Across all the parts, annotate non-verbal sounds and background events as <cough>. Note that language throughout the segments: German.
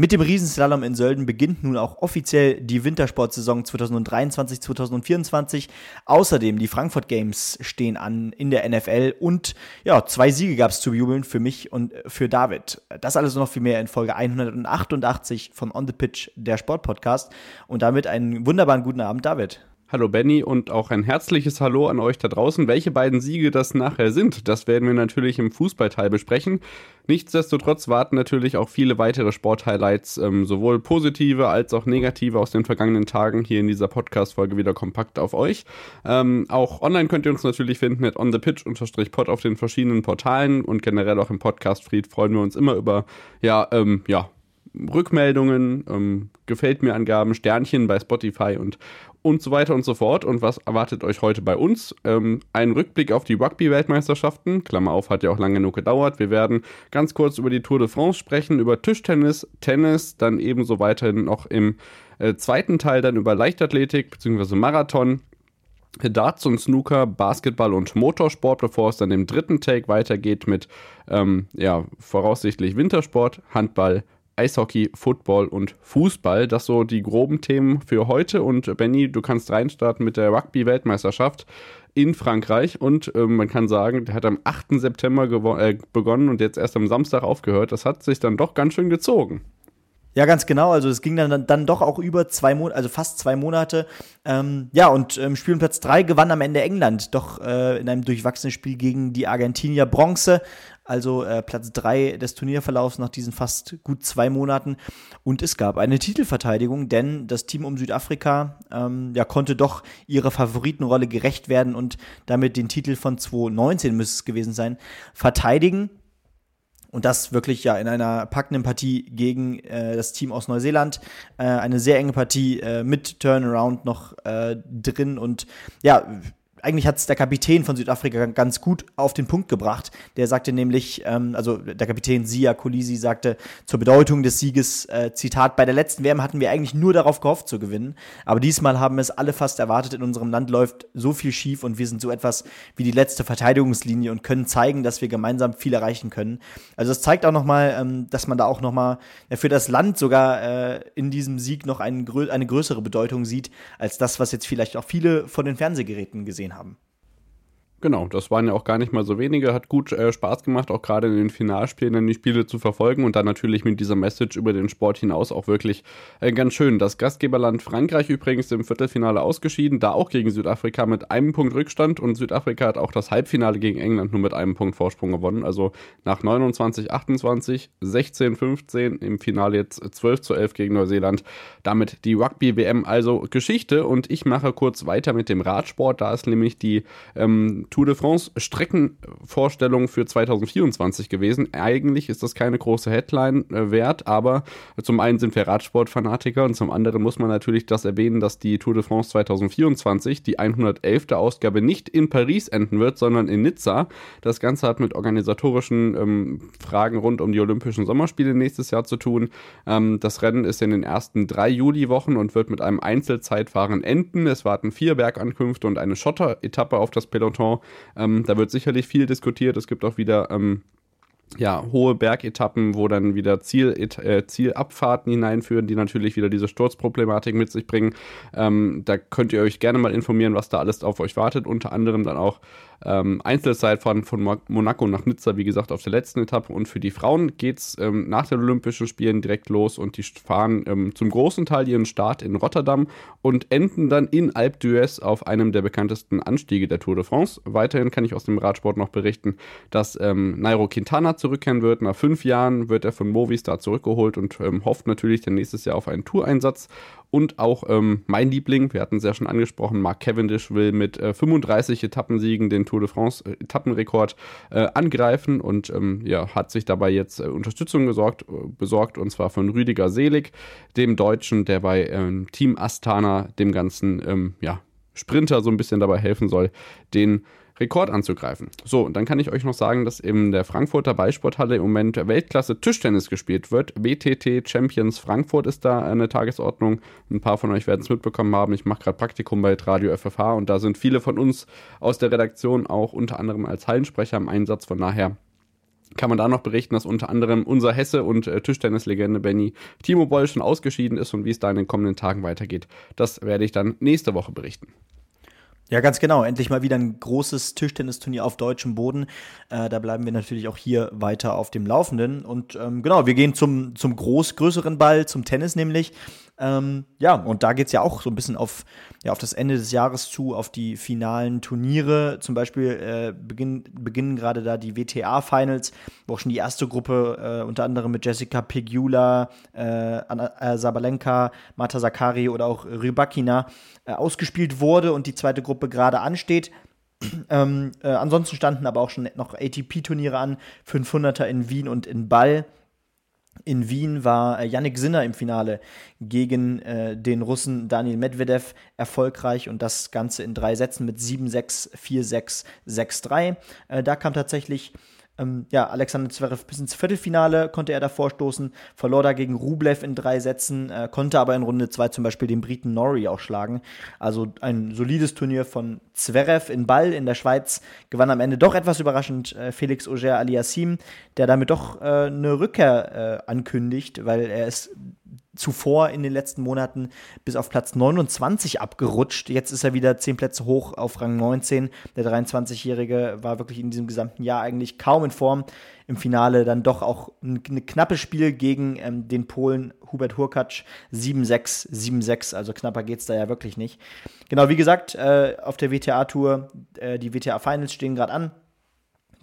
Mit dem Riesenslalom in Sölden beginnt nun auch offiziell die Wintersportsaison 2023-2024. Außerdem die Frankfurt Games stehen an in der NFL und ja, zwei Siege gab es zu jubeln für mich und für David. Das alles noch viel mehr in Folge 188 von On the Pitch, der Sportpodcast. Und damit einen wunderbaren guten Abend, David. Hallo Benny und auch ein herzliches Hallo an euch da draußen. Welche beiden Siege das nachher sind, das werden wir natürlich im Fußballteil besprechen. Nichtsdestotrotz warten natürlich auch viele weitere Sporthighlights, ähm, sowohl positive als auch negative aus den vergangenen Tagen hier in dieser Podcast-Folge wieder kompakt auf euch. Ähm, auch online könnt ihr uns natürlich finden mit onthepitch-pod auf den verschiedenen Portalen und generell auch im Podcast-Fried freuen wir uns immer über, ja, ähm, ja, Rückmeldungen, ähm, gefällt mir Angaben, Sternchen bei Spotify und und so weiter und so fort. Und was erwartet euch heute bei uns? Ähm, ein Rückblick auf die Rugby-Weltmeisterschaften. Klammer auf, hat ja auch lange genug gedauert. Wir werden ganz kurz über die Tour de France sprechen, über Tischtennis, Tennis, dann ebenso weiterhin noch im äh, zweiten Teil dann über Leichtathletik bzw. Marathon. Darts und Snooker, Basketball und Motorsport, bevor es dann im dritten Take weitergeht mit ähm, ja, voraussichtlich Wintersport, Handball, Eishockey, Football und Fußball. Das so die groben Themen für heute. Und Benny, du kannst reinstarten mit der Rugby-Weltmeisterschaft in Frankreich. Und äh, man kann sagen, der hat am 8. September äh, begonnen und jetzt erst am Samstag aufgehört. Das hat sich dann doch ganz schön gezogen. Ja, ganz genau. Also es ging dann, dann doch auch über zwei Monate, also fast zwei Monate. Ähm, ja, und ähm, Spiel Platz drei gewann am Ende England, doch äh, in einem durchwachsenen Spiel gegen die Argentinier Bronze also äh, Platz 3 des Turnierverlaufs nach diesen fast gut zwei Monaten. Und es gab eine Titelverteidigung, denn das Team um Südafrika ähm, ja, konnte doch ihrer Favoritenrolle gerecht werden und damit den Titel von 2019 müsste es gewesen sein, verteidigen. Und das wirklich ja in einer packenden Partie gegen äh, das Team aus Neuseeland. Äh, eine sehr enge Partie äh, mit Turnaround noch äh, drin. Und ja, eigentlich hat es der Kapitän von Südafrika ganz gut auf den Punkt gebracht. Der sagte nämlich, ähm, also der Kapitän Sia Kolisi sagte zur Bedeutung des Sieges, äh, Zitat, bei der letzten WM hatten wir eigentlich nur darauf gehofft zu gewinnen, aber diesmal haben es alle fast erwartet, in unserem Land läuft so viel schief und wir sind so etwas wie die letzte Verteidigungslinie und können zeigen, dass wir gemeinsam viel erreichen können. Also das zeigt auch nochmal, ähm, dass man da auch nochmal für das Land sogar äh, in diesem Sieg noch einen, eine größere Bedeutung sieht, als das, was jetzt vielleicht auch viele von den Fernsehgeräten gesehen gesehen haben. Genau, das waren ja auch gar nicht mal so wenige. Hat gut äh, Spaß gemacht, auch gerade in den Finalspielen dann die Spiele zu verfolgen und dann natürlich mit dieser Message über den Sport hinaus auch wirklich äh, ganz schön. Das Gastgeberland Frankreich übrigens im Viertelfinale ausgeschieden, da auch gegen Südafrika mit einem Punkt Rückstand und Südafrika hat auch das Halbfinale gegen England nur mit einem Punkt Vorsprung gewonnen. Also nach 29, 28, 16, 15 im Finale jetzt 12 zu 11 gegen Neuseeland. Damit die Rugby-WM also Geschichte und ich mache kurz weiter mit dem Radsport. Da ist nämlich die ähm, Tour de France Streckenvorstellung für 2024 gewesen. Eigentlich ist das keine große Headline äh, wert, aber zum einen sind wir Radsportfanatiker und zum anderen muss man natürlich das erwähnen, dass die Tour de France 2024, die 111. Ausgabe, nicht in Paris enden wird, sondern in Nizza. Das Ganze hat mit organisatorischen ähm, Fragen rund um die Olympischen Sommerspiele nächstes Jahr zu tun. Ähm, das Rennen ist in den ersten drei Juliwochen und wird mit einem Einzelzeitfahren enden. Es warten vier Bergankünfte und eine Schotter-Etappe auf das Peloton. Ähm, da wird sicherlich viel diskutiert. Es gibt auch wieder ähm, ja, hohe Bergetappen, wo dann wieder Ziel, äh, Zielabfahrten hineinführen, die natürlich wieder diese Sturzproblematik mit sich bringen. Ähm, da könnt ihr euch gerne mal informieren, was da alles auf euch wartet. Unter anderem dann auch ähm, Einzelzeitfahren von Monaco nach Nizza, wie gesagt, auf der letzten Etappe. Und für die Frauen geht es ähm, nach den Olympischen Spielen direkt los und die fahren ähm, zum großen Teil ihren Start in Rotterdam und enden dann in Alpe d'Huez auf einem der bekanntesten Anstiege der Tour de France. Weiterhin kann ich aus dem Radsport noch berichten, dass ähm, Nairo Quintana zurückkehren wird. Nach fünf Jahren wird er von Movistar zurückgeholt und ähm, hofft natürlich dann nächstes Jahr auf einen Toureinsatz. Und auch ähm, mein Liebling, wir hatten es ja schon angesprochen, Mark Cavendish will mit äh, 35 Etappensiegen den Tour de France äh, Etappenrekord äh, angreifen und ähm, ja, hat sich dabei jetzt äh, Unterstützung gesorgt, äh, besorgt und zwar von Rüdiger Selig, dem Deutschen, der bei ähm, Team Astana dem ganzen ähm, ja, Sprinter so ein bisschen dabei helfen soll, den Rekord anzugreifen. So, und dann kann ich euch noch sagen, dass in der Frankfurter Ballsporthalle im Moment Weltklasse Tischtennis gespielt wird. WTT Champions Frankfurt ist da eine Tagesordnung. Ein paar von euch werden es mitbekommen haben. Ich mache gerade Praktikum bei Radio FFH und da sind viele von uns aus der Redaktion auch unter anderem als Hallensprecher im Einsatz. Von daher kann man da noch berichten, dass unter anderem unser Hesse und äh, Tischtennislegende Benny Timo Boll schon ausgeschieden ist und wie es da in den kommenden Tagen weitergeht. Das werde ich dann nächste Woche berichten. Ja, ganz genau. Endlich mal wieder ein großes Tischtennisturnier auf deutschem Boden. Äh, da bleiben wir natürlich auch hier weiter auf dem Laufenden. Und ähm, genau, wir gehen zum, zum groß größeren Ball, zum Tennis nämlich. Ähm, ja, und da geht's ja auch so ein bisschen auf, ja, auf das Ende des Jahres zu, auf die finalen Turniere. Zum Beispiel äh, beginn, beginnen gerade da die WTA-Finals, wo auch schon die erste Gruppe, äh, unter anderem mit Jessica Pegula, äh, Anna, äh, Sabalenka, Mata Sakari oder auch Rybakina äh, ausgespielt wurde und die zweite Gruppe gerade ansteht. <clears throat> Ähm, äh, ansonsten standen aber auch schon noch ATP-Turniere an, 500er in Wien und in Ball. In Wien war äh, Yannick Sinner im Finale gegen äh, den Russen Daniel Medvedev erfolgreich und das Ganze in drei Sätzen mit 7-6, 4-6, 6-3. Äh, da kam tatsächlich ähm, ja, Alexander Zverev bis ins Viertelfinale konnte er da vorstoßen, verlor da gegen Rublev in drei Sätzen, äh, konnte aber in Runde zwei zum Beispiel den Briten Norrie auch schlagen. Also ein solides Turnier von Zverev in Ball in der Schweiz, gewann am Ende doch etwas überraschend äh, Felix Auger aliassim, der damit doch äh, eine Rückkehr äh, ankündigt, weil er ist zuvor in den letzten Monaten bis auf Platz 29 abgerutscht. Jetzt ist er wieder 10 Plätze hoch auf Rang 19. Der 23-Jährige war wirklich in diesem gesamten Jahr eigentlich kaum in Form. Im Finale dann doch auch ein, ein knappes Spiel gegen ähm, den Polen Hubert Hurkacz 7-6, 7-6. Also knapper geht es da ja wirklich nicht. Genau, wie gesagt, äh, auf der WTA-Tour, äh, die WTA-Finals stehen gerade an.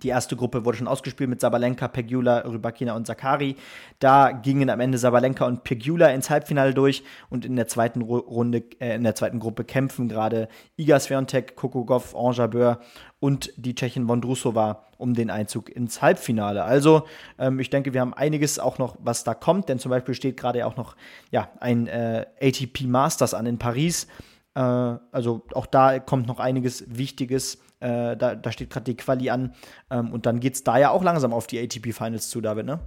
Die erste Gruppe wurde schon ausgespielt mit Sabalenka, Pegula, Rybakina und Sakari. Da gingen am Ende Sabalenka und Pegula ins Halbfinale durch und in der zweiten Runde, äh, in der zweiten Gruppe kämpfen gerade Iga Swiatek, Kokogov, Anjabeur und die Tschechin Vondrusova um den Einzug ins Halbfinale. Also ähm, ich denke, wir haben einiges auch noch, was da kommt, denn zum Beispiel steht gerade auch noch ja, ein äh, ATP Masters an in Paris. Äh, also auch da kommt noch einiges Wichtiges äh, da, da steht gerade die Quali an. Ähm, und dann geht es da ja auch langsam auf die ATP Finals zu, David, ne?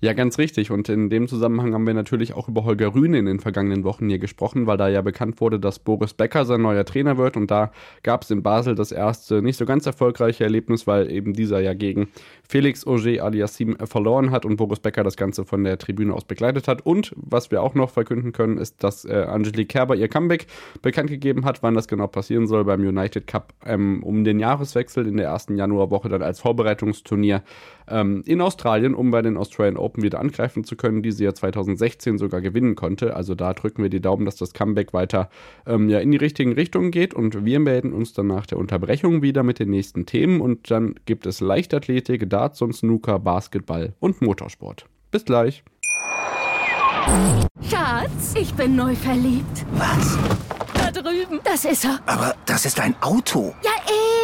Ja, ganz richtig. Und in dem Zusammenhang haben wir natürlich auch über Holger Rühne in den vergangenen Wochen hier gesprochen, weil da ja bekannt wurde, dass Boris Becker sein neuer Trainer wird. Und da gab es in Basel das erste nicht so ganz erfolgreiche Erlebnis, weil eben dieser ja gegen Felix Auger aliassim verloren hat und Boris Becker das Ganze von der Tribüne aus begleitet hat. Und was wir auch noch verkünden können, ist, dass äh, Angelique Kerber ihr Comeback bekannt gegeben hat, wann das genau passieren soll beim United Cup ähm, um den Jahreswechsel in der ersten Januarwoche dann als Vorbereitungsturnier ähm, in Australien, um bei den Australian Open wieder angreifen zu können, die sie ja 2016 sogar gewinnen konnte. Also da drücken wir die Daumen, dass das Comeback weiter ähm, ja, in die richtigen Richtungen geht und wir melden uns dann nach der Unterbrechung wieder mit den nächsten Themen und dann gibt es Leichtathletik, Darts und Snooker, Basketball und Motorsport. Bis gleich. Schatz, ich bin neu verliebt. Was? Da drüben. Das ist er. Aber das ist ein Auto. Ja,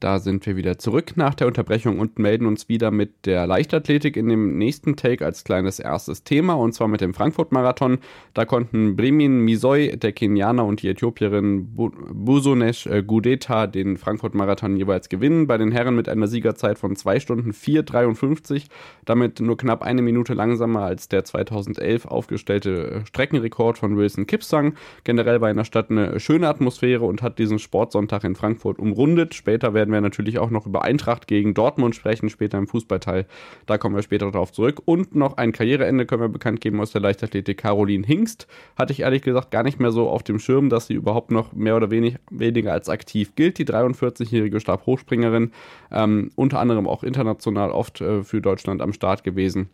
Da sind wir wieder zurück nach der Unterbrechung und melden uns wieder mit der Leichtathletik in dem nächsten Take als kleines erstes Thema und zwar mit dem Frankfurt-Marathon. Da konnten Bremin Misoy, der Kenianer und die Äthiopierin Busonesh äh, Gudeta den Frankfurt-Marathon jeweils gewinnen. Bei den Herren mit einer Siegerzeit von 2 Stunden 4,53, damit nur knapp eine Minute langsamer als der 2011 aufgestellte Streckenrekord von Wilson Kipsang. Generell bei einer Stadt eine schöne Atmosphäre und hat diesen Sportsonntag in Frankfurt umrundet. Später werden werden wir natürlich auch noch über Eintracht gegen Dortmund sprechen, später im Fußballteil. Da kommen wir später darauf zurück. Und noch ein Karriereende können wir bekannt geben aus der Leichtathletik. Caroline Hingst hatte ich ehrlich gesagt gar nicht mehr so auf dem Schirm, dass sie überhaupt noch mehr oder wenig, weniger als aktiv gilt. Die 43-jährige Stabhochspringerin, ähm, unter anderem auch international oft äh, für Deutschland am Start gewesen.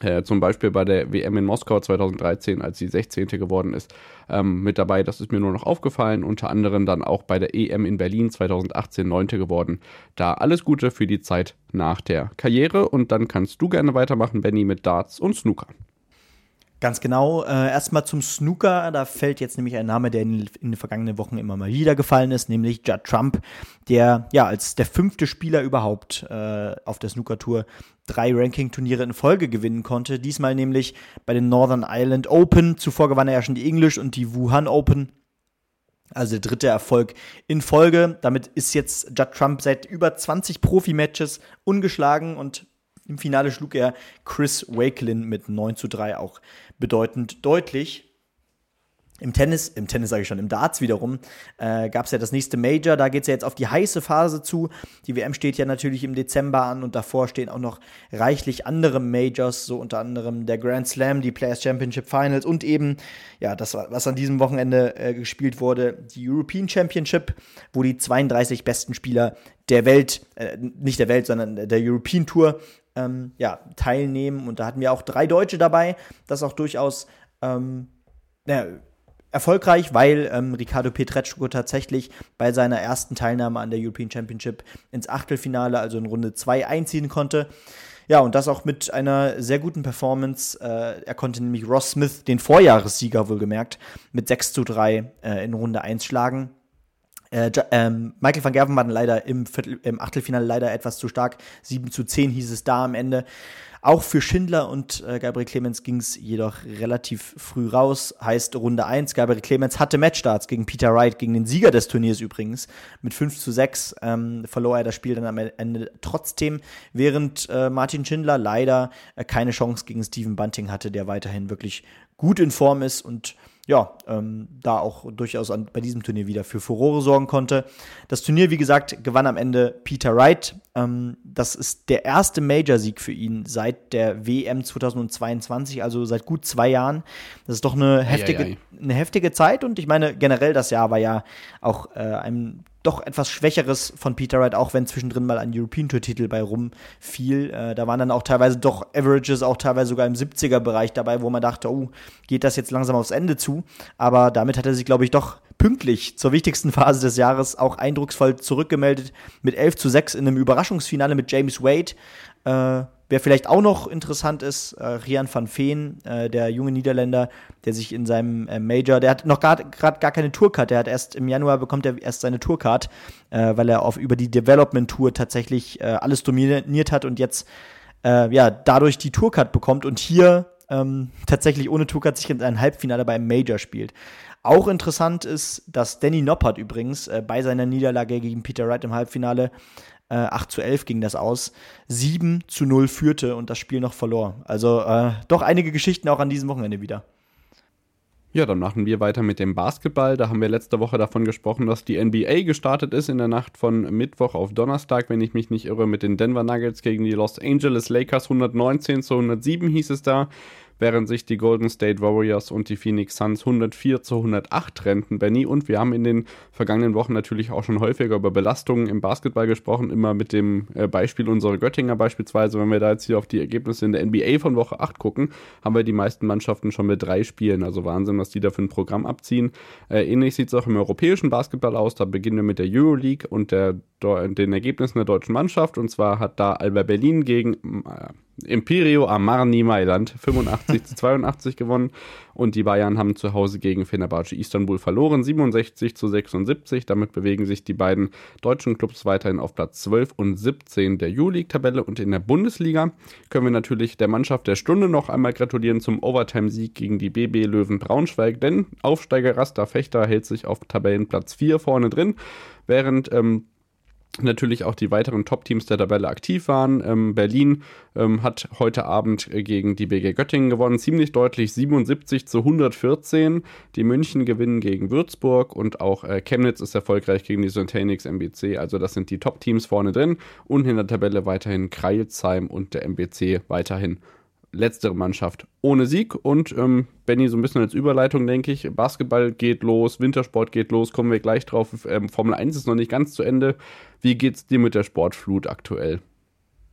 Äh, zum Beispiel bei der WM in Moskau 2013, als sie 16. geworden ist, ähm, mit dabei. Das ist mir nur noch aufgefallen. Unter anderem dann auch bei der EM in Berlin 2018 9. geworden. Da alles Gute für die Zeit nach der Karriere. Und dann kannst du gerne weitermachen, Benny, mit Darts und Snooker. Ganz genau. Äh, Erstmal zum Snooker. Da fällt jetzt nämlich ein Name, der in, in, den vergangenen Wochen immer mal wieder gefallen ist, nämlich Judd Trump, der ja als der fünfte Spieler überhaupt äh, auf der Snooker-Tour drei Ranking-Turniere in Folge gewinnen konnte. Diesmal nämlich bei den Northern Ireland Open. Zuvor gewann er ja schon die English und die Wuhan Open. Also der dritte Erfolg in Folge. Damit ist jetzt Judd Trump seit über 20 Profi-Matches ungeschlagen und im Finale schlug er Chris Wakelin mit 9 zu 3 auch bedeutend deutlich. Im Tennis, im Tennis sage ich schon, im Darts wiederum, äh, gab es ja das nächste Major. Da geht es ja jetzt auf die heiße Phase zu. Die WM steht ja natürlich im Dezember an und davor stehen auch noch reichlich andere Majors, so unter anderem der Grand Slam, die Players Championship Finals und eben, ja, das, was an diesem Wochenende äh, gespielt wurde, die European Championship, wo die 32 besten Spieler der Welt, äh, nicht der Welt, sondern der European Tour ähm, ja, teilnehmen. Und da hatten wir auch drei Deutsche dabei. Das auch durchaus ähm, ja, erfolgreich, weil ähm, Ricardo Petretschko tatsächlich bei seiner ersten Teilnahme an der European Championship ins Achtelfinale, also in Runde 2, einziehen konnte. Ja, und das auch mit einer sehr guten Performance. Äh, er konnte nämlich Ross Smith, den Vorjahressieger wohlgemerkt, mit 6 zu 3 äh, in Runde 1 schlagen. Äh, ähm, Michael van Gerven leider im, Viertel, im Achtelfinale leider etwas zu stark. 7 zu 10 hieß es da am Ende. Auch für Schindler und äh, Gabriel Clemens ging es jedoch relativ früh raus. Heißt Runde 1, Gabriel Clemens hatte Matchstarts gegen Peter Wright, gegen den Sieger des Turniers übrigens. Mit 5 zu 6 ähm, verlor er das Spiel dann am Ende trotzdem, während äh, Martin Schindler leider äh, keine Chance gegen Stephen Bunting hatte, der weiterhin wirklich gut in Form ist und ja, ähm, da auch durchaus an, bei diesem Turnier wieder für Furore sorgen konnte. Das Turnier, wie gesagt, gewann am Ende Peter Wright. Ähm, das ist der erste Major-Sieg für ihn seit der WM 2022, also seit gut zwei Jahren. Das ist doch eine heftige, ei, ei, ei. eine heftige Zeit und ich meine, generell das Jahr war ja auch äh, ein doch etwas Schwächeres von Peter Wright, auch wenn zwischendrin mal ein European Tour Titel bei rumfiel. Äh, da waren dann auch teilweise doch Averages, auch teilweise sogar im 70er Bereich dabei, wo man dachte, oh, geht das jetzt langsam aufs Ende zu. Aber damit hat er sich, glaube ich, doch pünktlich zur wichtigsten <laughs> Phase des Jahres auch eindrucksvoll zurückgemeldet mit 11 zu 6 in einem Überraschungsfinale mit James Wade. Äh, Wer vielleicht auch noch interessant ist, äh, Rian van Veen, äh, der junge Niederländer, der sich in seinem äh, Major, der hat noch gerade gar keine Tourcard, der hat erst im Januar bekommt er erst seine Tourcard, äh, weil er auf über die Development Tour tatsächlich äh, alles dominiert hat und jetzt äh, ja dadurch die Tourcard bekommt und hier ähm, tatsächlich ohne Tourcard sich in ein Halbfinale beim Major spielt. Auch interessant ist, dass Danny Noppert übrigens äh, bei seiner Niederlage gegen Peter Wright im Halbfinale äh, 8 zu 11 ging das aus, 7 zu 0 führte und das Spiel noch verlor. Also äh, doch einige Geschichten auch an diesem Wochenende wieder. Ja, dann machen wir weiter mit dem Basketball. Da haben wir letzte Woche davon gesprochen, dass die NBA gestartet ist in der Nacht von Mittwoch auf Donnerstag, wenn ich mich nicht irre, mit den Denver Nuggets gegen die Los Angeles Lakers 119 zu 107 hieß es da während sich die Golden State Warriors und die Phoenix Suns 104 zu 108 trennten, Benny. Und wir haben in den vergangenen Wochen natürlich auch schon häufiger über Belastungen im Basketball gesprochen, immer mit dem äh, Beispiel unserer Göttinger beispielsweise. Wenn wir da jetzt hier auf die Ergebnisse in der NBA von Woche 8 gucken, haben wir die meisten Mannschaften schon mit drei Spielen. Also Wahnsinn, was die da für ein Programm abziehen. Äh, ähnlich sieht es auch im europäischen Basketball aus. Da beginnen wir mit der Euroleague und der, den Ergebnissen der deutschen Mannschaft. Und zwar hat da Alba Berlin gegen äh, Imperio Amarni Mailand 85 zu <laughs> 82 gewonnen. Und die Bayern haben zu Hause gegen Fenerbahce Istanbul verloren 67 zu 76. Damit bewegen sich die beiden deutschen Clubs weiterhin auf Platz 12 und 17 der U-League-Tabelle und in der Bundesliga können wir natürlich der Mannschaft der Stunde noch einmal gratulieren zum Overtime-Sieg gegen die BB Löwen Braunschweig, denn Aufsteiger Rasta Fechter hält sich auf Tabellenplatz 4 vorne drin, während ähm, natürlich auch die weiteren Top-Teams der Tabelle aktiv waren. Ähm, Berlin ähm, hat heute Abend äh, gegen die BG Göttingen gewonnen, ziemlich deutlich 77 zu 114. Die München gewinnen gegen Würzburg und auch äh, Chemnitz ist erfolgreich gegen die Syntanix MBC. Also das sind die Top-Teams vorne drin. Und in der Tabelle weiterhin Kreilsheim und der MBC weiterhin letztere Mannschaft ohne Sieg. Und ähm, Benny, so ein bisschen als Überleitung, denke ich, Basketball geht los, Wintersport geht los, kommen wir gleich drauf. Ähm, Formel 1 ist noch nicht ganz zu Ende. Wie geht's dir mit der Sportflut aktuell?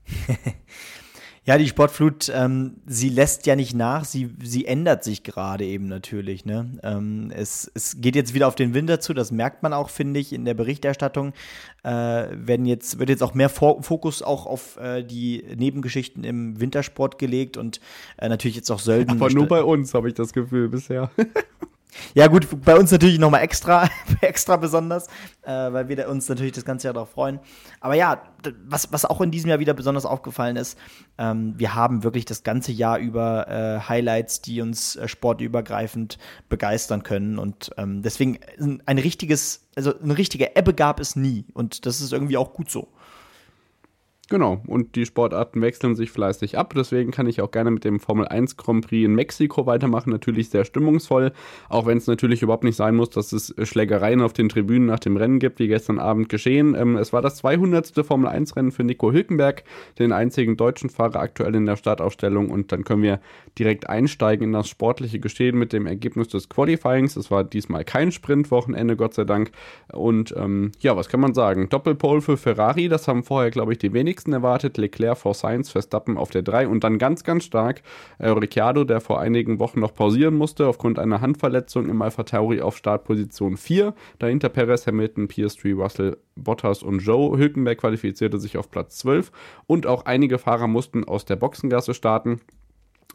<laughs> Ja, die Sportflut, ähm, sie lässt ja nicht nach, sie, sie ändert sich gerade eben natürlich. Ne? Ähm, es, es geht jetzt wieder auf den Winter zu, das merkt man auch, finde ich, in der Berichterstattung. Äh, werden jetzt, wird jetzt auch mehr Fokus auch auf äh, die Nebengeschichten im Wintersport gelegt und äh, natürlich jetzt auch Sölden. Aber nur bei uns, habe ich das Gefühl bisher. <laughs> Ja, gut, bei uns natürlich nochmal extra, <laughs> extra besonders, äh, weil wir uns natürlich das ganze Jahr darauf freuen. Aber ja, was, was auch in diesem Jahr wieder besonders aufgefallen ist, ähm, wir haben wirklich das ganze Jahr über äh, Highlights, die uns äh, sportübergreifend begeistern können. Und ähm, deswegen ein richtiges, also eine richtige Ebbe gab es nie. Und das ist irgendwie auch gut so. Genau, und die Sportarten wechseln sich fleißig ab. Deswegen kann ich auch gerne mit dem Formel 1 Grand Prix in Mexiko weitermachen. Natürlich sehr stimmungsvoll, auch wenn es natürlich überhaupt nicht sein muss, dass es Schlägereien auf den Tribünen nach dem Rennen gibt, wie gestern Abend geschehen. Ähm, es war das 200. Formel 1 Rennen für Nico Hülkenberg, den einzigen deutschen Fahrer aktuell in der Startaufstellung. Und dann können wir direkt einsteigen in das sportliche Geschehen mit dem Ergebnis des Qualifyings. Es war diesmal kein Sprintwochenende, Gott sei Dank. Und ähm, ja, was kann man sagen? Doppelpole für Ferrari, das haben vorher, glaube ich, die wenigsten wenigsten erwartet. Leclerc vor Sainz, Verstappen auf der 3 und dann ganz, ganz stark äh, Ricciardo, der vor einigen Wochen noch pausieren musste aufgrund einer Handverletzung im Alpha Tauri auf Startposition 4. Dahinter Perez, Hamilton, Piastri, Russell, Bottas und Joe. Hülkenberg qualifizierte sich auf Platz 12 und auch einige Fahrer mussten aus der Boxengasse starten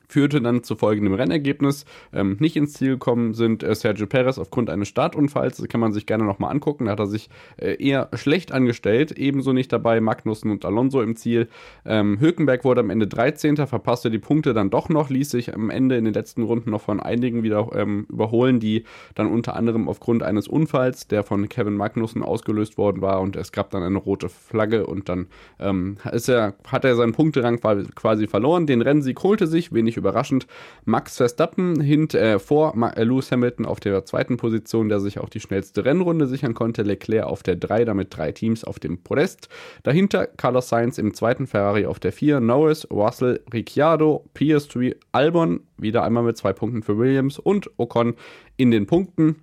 führte dann zu folgendem Rennergebnis. Ähm, nicht ins Ziel gekommen sind äh, Sergio Perez aufgrund eines Startunfalls. Das kann man sich gerne nochmal angucken. Da hat er sich äh, eher schlecht angestellt. Ebenso nicht dabei Magnussen und Alonso im Ziel. Ähm, Hülkenberg wurde am Ende 13. verpasste die Punkte dann doch noch, ließ sich am Ende in den letzten Runden noch von einigen wieder ähm, überholen, die dann unter anderem aufgrund eines Unfalls, der von Kevin Magnussen ausgelöst worden war und es gab dann eine rote Flagge und dann ähm, ist er, hat er seinen Punkterang quasi verloren. Den Rennsieg holte sich, wenig wenig überraschend. Max Verstappen hint, äh, vor äh, Lewis Hamilton auf der zweiten Position, der sich auch die schnellste Rennrunde sichern konnte. Leclerc auf der 3, damit drei Teams auf dem Podest. Dahinter Carlos Sainz im zweiten Ferrari auf der 4, Norris, Russell, Ricciardo, PS3, Albon, wieder einmal mit zwei Punkten für Williams und Ocon in den Punkten.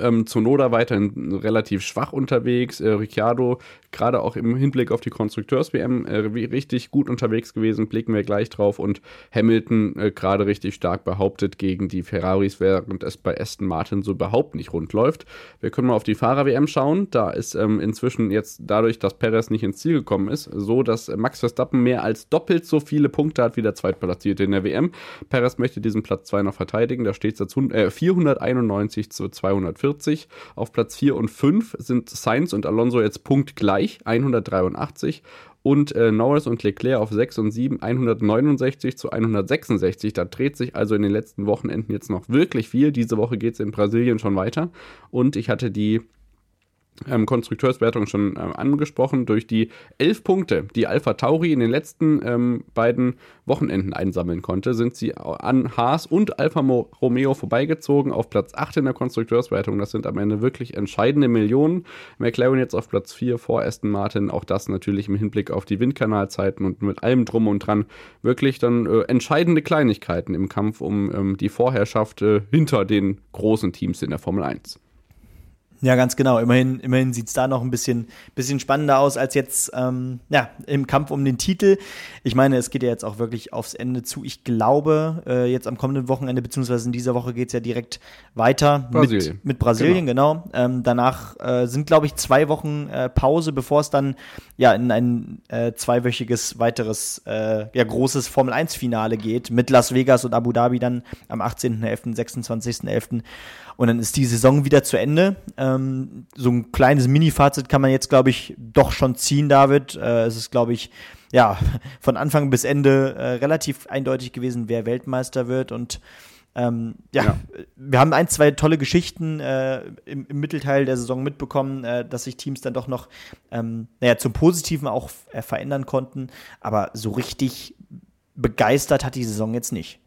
Ähm, Zunoda weiterhin relativ schwach unterwegs. Äh, Ricciardo gerade auch im Hinblick auf die Konstrukteurs-WM äh, richtig gut unterwegs gewesen, blicken wir gleich drauf. Und Hamilton äh, gerade richtig stark behauptet gegen die Ferraris, während es bei Aston Martin so überhaupt nicht rund läuft. Wir können mal auf die Fahrer-WM schauen. Da ist ähm, inzwischen jetzt dadurch, dass Perez nicht ins Ziel gekommen ist, so, dass Max Verstappen mehr als doppelt so viele Punkte hat wie der Zweitplatzierte in der WM. Perez möchte diesen Platz 2 noch verteidigen. Da steht es äh, 491 zu 240. Auf Platz 4 und 5 sind Sainz und Alonso jetzt punktgleich gleich, 183. Und äh, Norris und Leclerc auf 6 und 7, 169 zu 166. Da dreht sich also in den letzten Wochenenden jetzt noch wirklich viel. Diese Woche geht es in Brasilien schon weiter. Und ich hatte die ähm, Konstrukteurswertung schon ähm, angesprochen, durch die elf Punkte, die Alpha Tauri in den letzten ähm, beiden Wochenenden einsammeln konnte, sind sie an Haas und Alfa Romeo vorbeigezogen auf Platz 8 in der Konstrukteurswertung. Das sind am Ende wirklich entscheidende Millionen. McLaren jetzt auf Platz 4 vor Aston Martin, auch das natürlich im Hinblick auf die Windkanalzeiten und mit allem drum und dran wirklich dann äh, entscheidende Kleinigkeiten im Kampf um ähm, die Vorherrschaft äh, hinter den großen Teams in der Formel 1. Ja, ganz genau. Immerhin, immerhin sieht es da noch ein bisschen, bisschen spannender aus als jetzt ähm, ja, im Kampf um den Titel. Ich meine, es geht ja jetzt auch wirklich aufs Ende zu. Ich glaube, äh, jetzt am kommenden Wochenende, beziehungsweise in dieser Woche geht es ja direkt weiter Brasilien. Mit, mit Brasilien, genau. genau. Ähm, danach äh, sind, glaube ich, zwei Wochen äh, Pause, bevor es dann ja in ein äh, zweiwöchiges weiteres äh, ja, großes Formel-1-Finale geht mit Las Vegas und Abu Dhabi dann am 18.11., 26.11. Und dann ist die Saison wieder zu Ende. Ähm, so ein kleines Mini-Fazit kann man jetzt, glaube ich, doch schon ziehen, David. Äh, es ist, glaube ich, ja, <laughs> von Anfang bis Ende äh, relativ eindeutig gewesen, wer Weltmeister wird. Und Ähm, ja, ja, wir haben ein, zwei tolle Geschichten äh, im, im, Mittelteil der Saison mitbekommen, äh, dass sich Teams dann doch noch, ähm, naja, zum Positiven auch äh, verändern konnten. Aber so richtig begeistert hat die Saison jetzt nicht.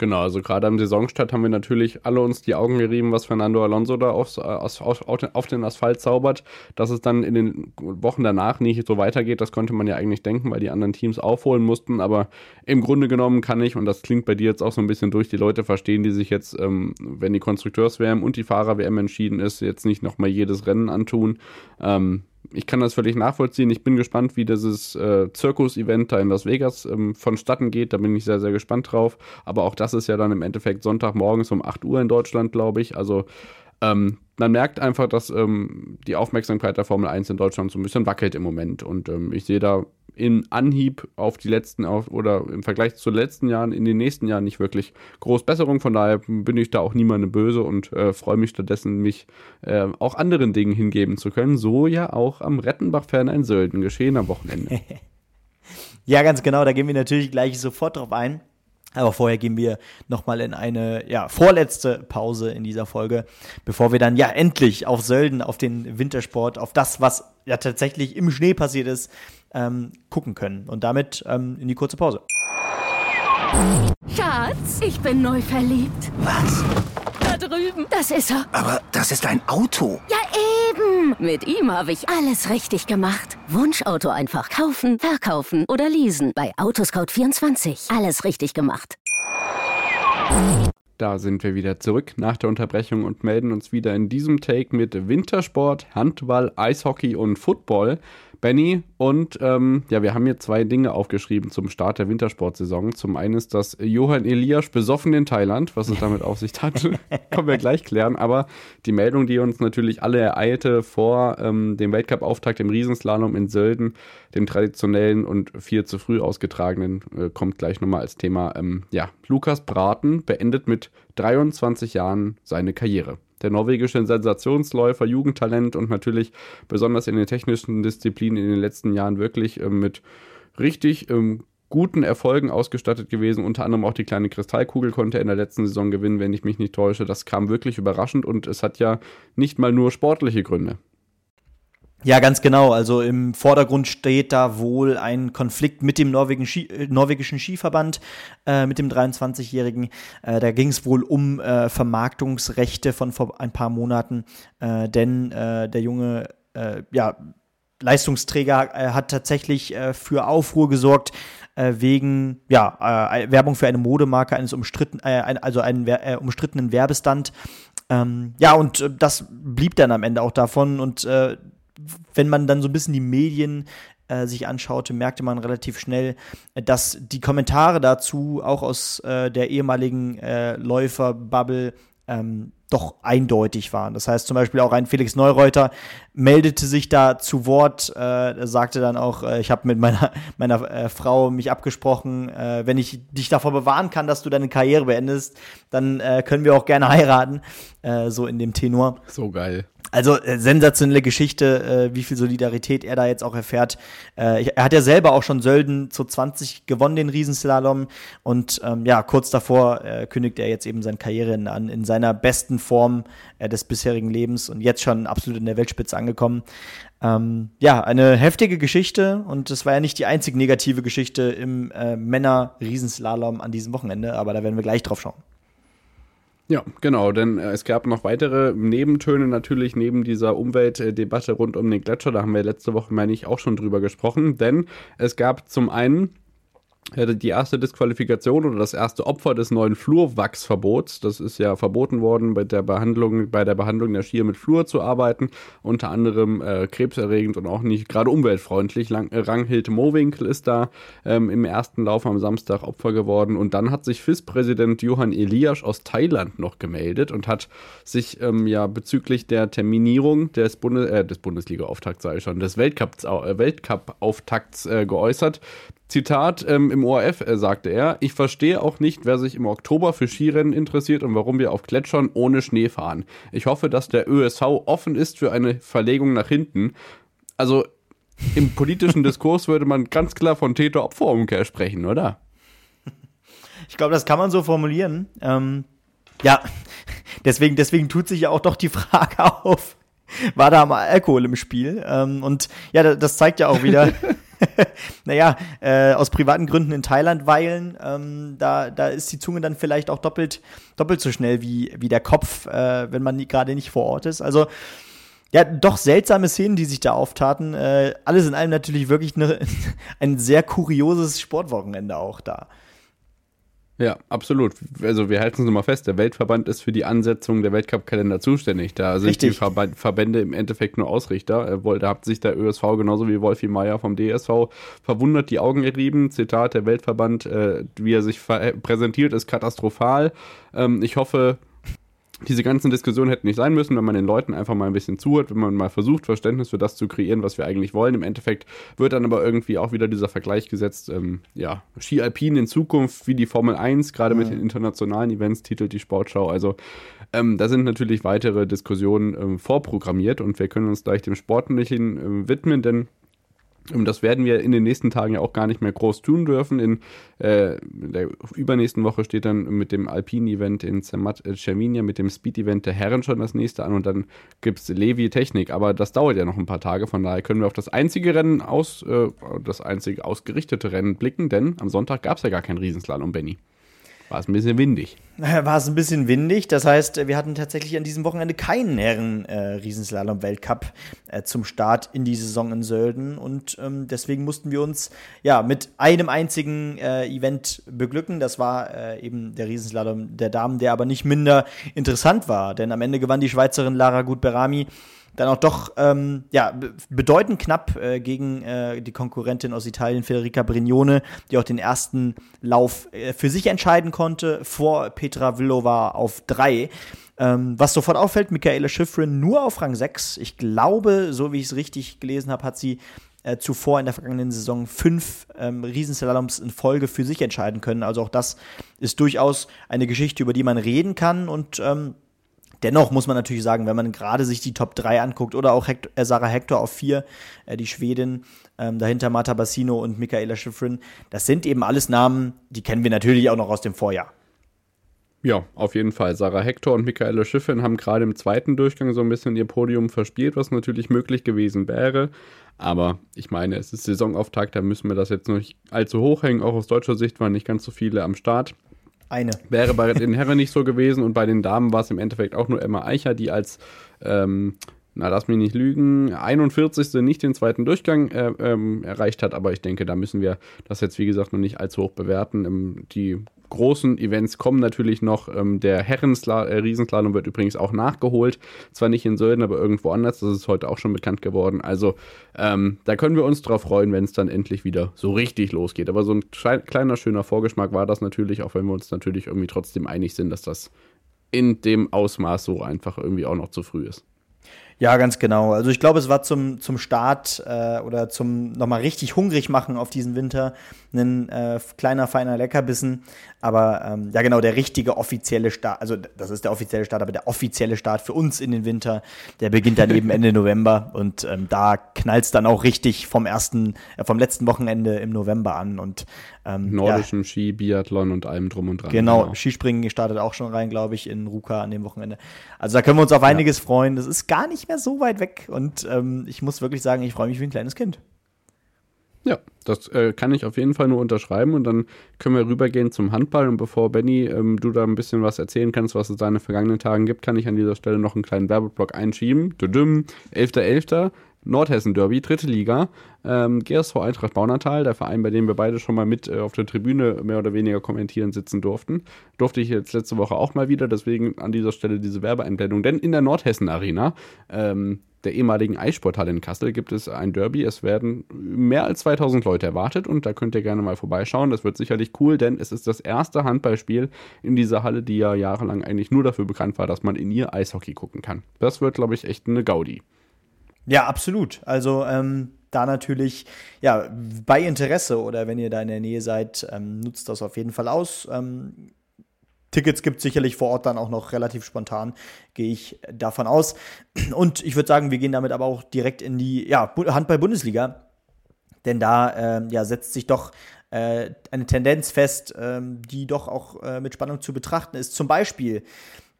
Genau, also gerade am Saisonstart haben wir natürlich alle uns die Augen gerieben, was Fernando Alonso da aufs, äh, auf, auf, auf, den Asphalt zaubert. Dass es dann in den Wochen danach nicht so weitergeht, das konnte man ja eigentlich denken, weil die anderen Teams aufholen mussten. Aber im Grunde genommen kann ich, und das klingt bei dir jetzt auch so ein bisschen durch, die Leute verstehen, die sich jetzt, ähm, wenn die Konstrukteurs-WM und die Fahrer-WM entschieden ist, jetzt nicht nochmal jedes Rennen antun. Ähm, ich kann das völlig nachvollziehen. Ich bin gespannt, wie dieses äh, Zirkus-Event da in Las Vegas ähm, vonstatten geht. Da bin ich sehr, sehr gespannt drauf. Aber auch das ist ja dann im Endeffekt Sonntagmorgens um 8 Uhr in Deutschland, glaube ich. Also ähm, man merkt einfach, dass ähm, die Aufmerksamkeit der Formel 1 in Deutschland so ein bisschen wackelt im Moment. Und ähm, ich sehe da in Anhieb auf die letzten auf, oder im Vergleich zu den letzten Jahren in den nächsten Jahren nicht wirklich groß Besserung. Von daher bin ich da auch niemandem böse und äh, freue mich stattdessen, mich äh, auch anderen Dingen hingeben zu können. So ja auch am Rettenbach-Fan Sölden geschehen am Wochenende. <laughs> ja, ganz genau. Da gehen wir natürlich gleich sofort drauf ein. Aber vorher gehen wir nochmal in eine ja, vorletzte Pause in dieser Folge, bevor wir dann ja endlich auf Sölden, auf den Wintersport, auf das, was ja tatsächlich im Schnee passiert ist, ähm, gucken können. Und damit ähm, in die kurze Pause. Schatz, ich bin neu verliebt. Was? Da drüben. Das ist er. Aber das ist ein Auto. Ja, eben. Mit ihm habe ich alles richtig gemacht. Wunschauto einfach kaufen, verkaufen oder leasen. Bei Autoscout24. Alles richtig gemacht. Da sind wir wieder zurück nach der Unterbrechung und melden uns wieder in diesem Take mit Wintersport, Handball, Eishockey und Football. Benny. Und ähm, ja, wir haben hier zwei Dinge aufgeschrieben zum Start der Wintersportsaison. Zum einen ist das Johann Elias besoffen in Thailand, was es damit auf sich hat, <laughs> können wir gleich klären. Aber die Meldung, die uns natürlich alle ereilte vor ähm, dem Weltcup-Auftakt im Riesenslalom in Sölden, dem traditionellen und viel zu früh ausgetragenen, äh, kommt gleich nochmal als Thema. Ähm, ja, Lukas Braten beendet mit 23 Jahren seine Karriere der norwegische Sensationsläufer, Jugendtalent und natürlich besonders in den technischen Disziplinen in den letzten Jahren wirklich ähm, mit richtig ähm, guten Erfolgen ausgestattet gewesen. Unter anderem auch die kleine Kristallkugel konnte er in der letzten Saison gewinnen, wenn ich mich nicht täusche. Das kam wirklich überraschend und es hat ja nicht mal nur sportliche Gründe. Ja, ganz genau. Also im Vordergrund steht da wohl ein Konflikt mit dem Norwegen Ski, äh, norwegischen Skiverband, äh, mit dem 23-Jährigen. Äh, da ging es wohl um äh, Vermarktungsrechte von vor ein paar Monaten, äh, denn äh, der junge ja, Leistungsträger hat tatsächlich für Aufruhr gesorgt wegen ja, Werbung für eine Modemarke eines umstritten, also einen umstrittenen Werbestand. Ähm, ja, und das blieb dann am Ende auch davon und wenn man dann so ein bisschen die Medien äh, sich anschaute, merkte man relativ schnell, dass die Kommentare dazu auch aus äh, der ehemaligen äh, Läuferbubble ähm, doch eindeutig waren. Das heißt zum Beispiel auch ein Felix Neureuter meldete sich da zu Wort, äh, sagte dann auch, äh, ich habe mit meiner, <laughs> meiner äh, Frau mich abgesprochen, äh, wenn ich dich davor bewahren kann, dass du deine Karriere beendest, dann äh, können wir auch gerne heiraten, äh, so in dem Tenor. So geil. Also äh, sensationelle Geschichte, äh, wie viel Solidarität er da jetzt auch erfährt. Äh, er hat ja selber auch schon Sölden zu 20 gewonnen, den Riesenslalom. Und ähm, ja, kurz davor äh, kündigt er jetzt eben seine Karriere an, in seiner besten Form äh, des bisherigen Lebens und jetzt schon absolut in der Weltspitze angekommen. Ähm, ja, eine heftige Geschichte und es war ja nicht die einzig negative Geschichte im äh, Männer-Riesenslalom an diesem Wochenende, aber da werden wir gleich drauf schauen. Ja, genau, denn äh, es gab noch weitere Nebentöne natürlich neben dieser Umweltdebatte rund um den Gletscher. Da haben wir letzte Woche, meine ich, auch schon drüber gesprochen, denn es gab zum einen die erste Disqualifikation oder das erste Opfer des neuen Flurwachsverbots. Das ist ja verboten worden, bei der Behandlung, bei der Behandlung der Skier mit Flur zu arbeiten. Unter anderem äh, krebserregend und auch nicht gerade umweltfreundlich. Lang, äh, Ranghild Mowinkel ist da ähm, im ersten Lauf am Samstag Opfer geworden. Und dann hat sich FIS-Präsident Johann Elias aus Thailand noch gemeldet und hat sich ähm, ja bezüglich der Terminierung des, Bundes, äh, des Bundesliga-Auftakts, sage ich schon, des Weltcup-Auftakts äh, Weltcup äh, geäußert. Zitat ähm, im ORF äh, sagte er, ich verstehe auch nicht, wer sich im Oktober für Skirennen interessiert und warum wir auf Gletschern ohne Schnee fahren. Ich hoffe, dass der ÖSV offen ist für eine Verlegung nach hinten. Also im politischen <laughs> Diskurs würde man ganz klar von Täter-Opfer-Umkehr sprechen, oder? Ich glaube, das kann man so formulieren. Ähm, ja, deswegen, deswegen tut sich ja auch doch die Frage <laughs> auf, war da mal Alkohol im Spiel? Ähm, und ja, das zeigt ja auch wieder, <laughs> <laughs> naja, äh, aus privaten Gründen in Thailand weilen, ähm, da, da ist die Zunge dann vielleicht auch doppelt, doppelt so schnell wie, wie der Kopf, äh, wenn man gerade nicht vor Ort ist. Also, ja, doch seltsame Szenen, die sich da auftaten. Äh, alles in allem natürlich wirklich ne, <laughs> ein sehr kurioses Sportwochenende auch da. Ja, absolut. Also wir halten es nochmal fest, der Weltverband ist für die Ansetzung der Weltcup-Kalender zuständig. Da sind Richtig. die Verba Verbände im Endeffekt nur Ausrichter. Da hat sich der ÖSV genauso wie Wolfi Meier vom DSV verwundert die Augen gerieben. Zitat, der Weltverband, äh, wie er sich präsentiert, ist katastrophal. Ähm, ich hoffe, diese ganzen Diskussionen hätten nicht sein müssen, wenn man den Leuten einfach mal ein bisschen zuhört, wenn man mal versucht, Verständnis für das zu kreieren, was wir eigentlich wollen. Im Endeffekt wird dann aber irgendwie auch wieder dieser Vergleich gesetzt, ähm, ja, Ski Alpin in Zukunft wie die Formel 1, gerade mhm. mit den internationalen Events, titelt die Sportschau. Also ähm, da sind natürlich weitere Diskussionen ähm, vorprogrammiert und wir können uns gleich dem Sportlichen ähm, widmen, denn und das werden wir in den nächsten Tagen ja auch gar nicht mehr groß tun dürfen. In äh, der übernächsten Woche steht dann mit dem Alpine-Event in Zermatt äh, Cervinia, mit dem Speed-Event der Herren schon das nächste an und dann gibt es Levi Technik. Aber das dauert ja noch ein paar Tage, von daher können wir auf das einzige Rennen aus, äh, das einzige ausgerichtete Rennen blicken, denn am Sonntag gab es ja gar kein Riesenslalom, Benny. War es ein bisschen windig. <laughs> War es ein bisschen windig. Das heißt, wir hatten tatsächlich an diesem Wochenende keinen Herren-Riesenslalom-Weltcup äh, äh, zum Start in die Saison in Sölden. Und ähm, deswegen mussten wir uns ja mit einem einzigen äh, Event beglücken. Das war äh, eben der Riesenslalom der Damen, der aber nicht minder interessant war. Denn am Ende gewann die Schweizerin Lara Gutberami dann auch doch ähm, ja, bedeutend knapp äh, gegen äh, die Konkurrentin aus Italien, Federica Brignone, die auch den ersten Lauf äh, für sich entscheiden konnte, vor Petra Villova auf drei. Ähm, was sofort auffällt, Michaela Schifrin nur auf Rang 6. Ich glaube, so wie ich es richtig gelesen habe, hat sie äh, zuvor in der vergangenen Saison fünf ähm, Riesenslaloms in Folge für sich entscheiden können. Also auch das ist durchaus eine Geschichte, über die man reden kann und ähm, Dennoch muss man natürlich sagen, wenn man gerade sich die Top 3 anguckt oder auch Hector, äh, Sarah Hector auf 4, äh, die Schwedin, ähm, dahinter Marta Bassino und Michaela Schifrin, das sind eben alles Namen, die kennen wir natürlich auch noch aus dem Vorjahr. Ja, auf jeden Fall. Sarah Hector und Michaela Schiffrin haben gerade im zweiten Durchgang so ein bisschen ihr Podium verspielt, was natürlich möglich gewesen wäre. Aber ich meine, es ist Saisonauftakt, da müssen wir das jetzt noch nicht allzu hoch hängen. Auch aus deutscher Sicht waren nicht ganz so viele am Start. Eine. Wäre bei den Herren nicht so gewesen und bei den Damen war es im Endeffekt auch nur Emma Eicher, die als, ähm, na lass mich nicht lügen, 41. nicht den zweiten Durchgang äh, ähm, erreicht hat, aber ich denke, da müssen wir das jetzt wie gesagt noch nicht allzu hoch bewerten. Ähm, die großen Events kommen natürlich noch. Ähm, der Herren-Riesenslalom äh, wird übrigens auch nachgeholt. Zwar nicht in Sölden, aber irgendwo anders. Das ist heute auch schon bekannt geworden. Also ähm, da können wir uns drauf freuen, wenn es dann endlich wieder so richtig losgeht. Aber so ein kleiner, schöner Vorgeschmack war das natürlich, auch wenn wir uns natürlich irgendwie trotzdem einig sind, dass das in dem Ausmaß so einfach irgendwie auch noch zu früh ist. Ja, ganz genau. Also ich glaube, es war zum, zum Start äh, oder zum nochmal richtig hungrig machen auf diesen Winter ein äh, kleiner, feiner Leckerbissen. Aber ähm, ja, genau, der richtige offizielle Start, also das ist der offizielle Start, aber der offizielle Start für uns in den Winter, der beginnt dann eben Ende November und ähm, da knallt's dann auch richtig vom ersten, äh, vom letzten Wochenende im November an und ähm, Nordischem ja, Ski, Biathlon und allem drum und dran. Genau, genau. Skispringen startet auch schon rein, glaube ich, in Ruka an dem Wochenende. Also da können wir uns auf einiges ja. freuen. Das ist gar nicht mehr so weit weg und ähm, ich muss wirklich sagen, ich freue mich wie ein kleines Kind. Ja, das äh, kann ich auf jeden Fall nur unterschreiben und dann können wir rübergehen zum Handball. Und bevor Benny, ähm, du da ein bisschen was erzählen kannst, was es da in den vergangenen Tagen gibt, kann ich an dieser Stelle noch einen kleinen Werbeblock einschieben. 11.11. Nordhessen Derby, dritte Liga. Ähm, GSV Eintracht Baunatal, der Verein, bei dem wir beide schon mal mit äh, auf der Tribüne mehr oder weniger kommentieren sitzen durften. Durfte ich jetzt letzte Woche auch mal wieder, deswegen an dieser Stelle diese Werbeeinblendung. Denn in der Nordhessen Arena, ähm, der ehemaligen Eissporthalle in Kassel, gibt es ein Derby. Es werden mehr als 2000 Leute erwartet und da könnt ihr gerne mal vorbeischauen. Das wird sicherlich cool, denn es ist das erste Handballspiel in dieser Halle, die ja jahrelang eigentlich nur dafür bekannt war, dass man in ihr Eishockey gucken kann. Das wird, glaube ich, echt eine Gaudi. Ja, absolut. Also ähm, da natürlich, ja, bei Interesse oder wenn ihr da in der Nähe seid, ähm, nutzt das auf jeden Fall aus. Ähm, Tickets gibt es sicherlich vor Ort dann auch noch relativ spontan, gehe ich davon aus. Und ich würde sagen, wir gehen damit aber auch direkt in die ja, Handball-Bundesliga. Denn da äh, ja, setzt sich doch äh, eine Tendenz fest, ähm, die doch auch äh, mit Spannung zu betrachten ist. Zum Beispiel,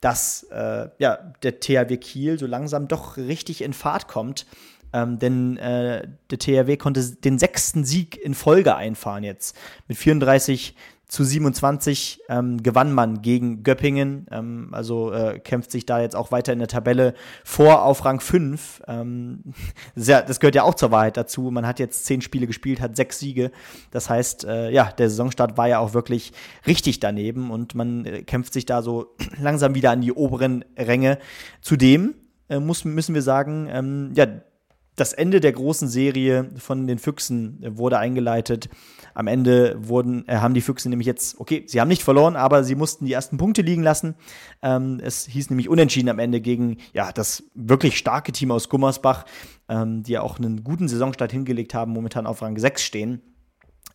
dass äh, ja, der THW Kiel so langsam doch richtig in Fahrt kommt. Ähm, denn äh, der THW konnte den sechsten Sieg in Folge einfahren jetzt. Mit 34 zu 27 ähm, gewann man gegen Göppingen. Ähm, also äh, kämpft sich da jetzt auch weiter in der Tabelle vor auf Rang 5. Ähm, <laughs> sehr, das gehört ja auch zur Wahrheit dazu. Man hat jetzt zehn Spiele gespielt, hat sechs Siege. Das heißt, äh, ja, der Saisonstart war ja auch wirklich richtig daneben und man äh, kämpft sich da so <clears throat> langsam wieder an die oberen Ränge. Zudem äh, muss, müssen wir sagen, ähm, ja, das Ende der großen Serie von den Füchsen wurde eingeleitet. Am Ende wurden, äh, haben die Füchse nämlich jetzt, okay, sie haben nicht verloren, aber sie mussten die ersten Punkte liegen lassen. Ähm, es hieß nämlich unentschieden am Ende gegen ja, das wirklich starke Team aus Gummersbach, ähm, die ja auch einen guten Saisonstart hingelegt haben, momentan auf Rang 6 stehen.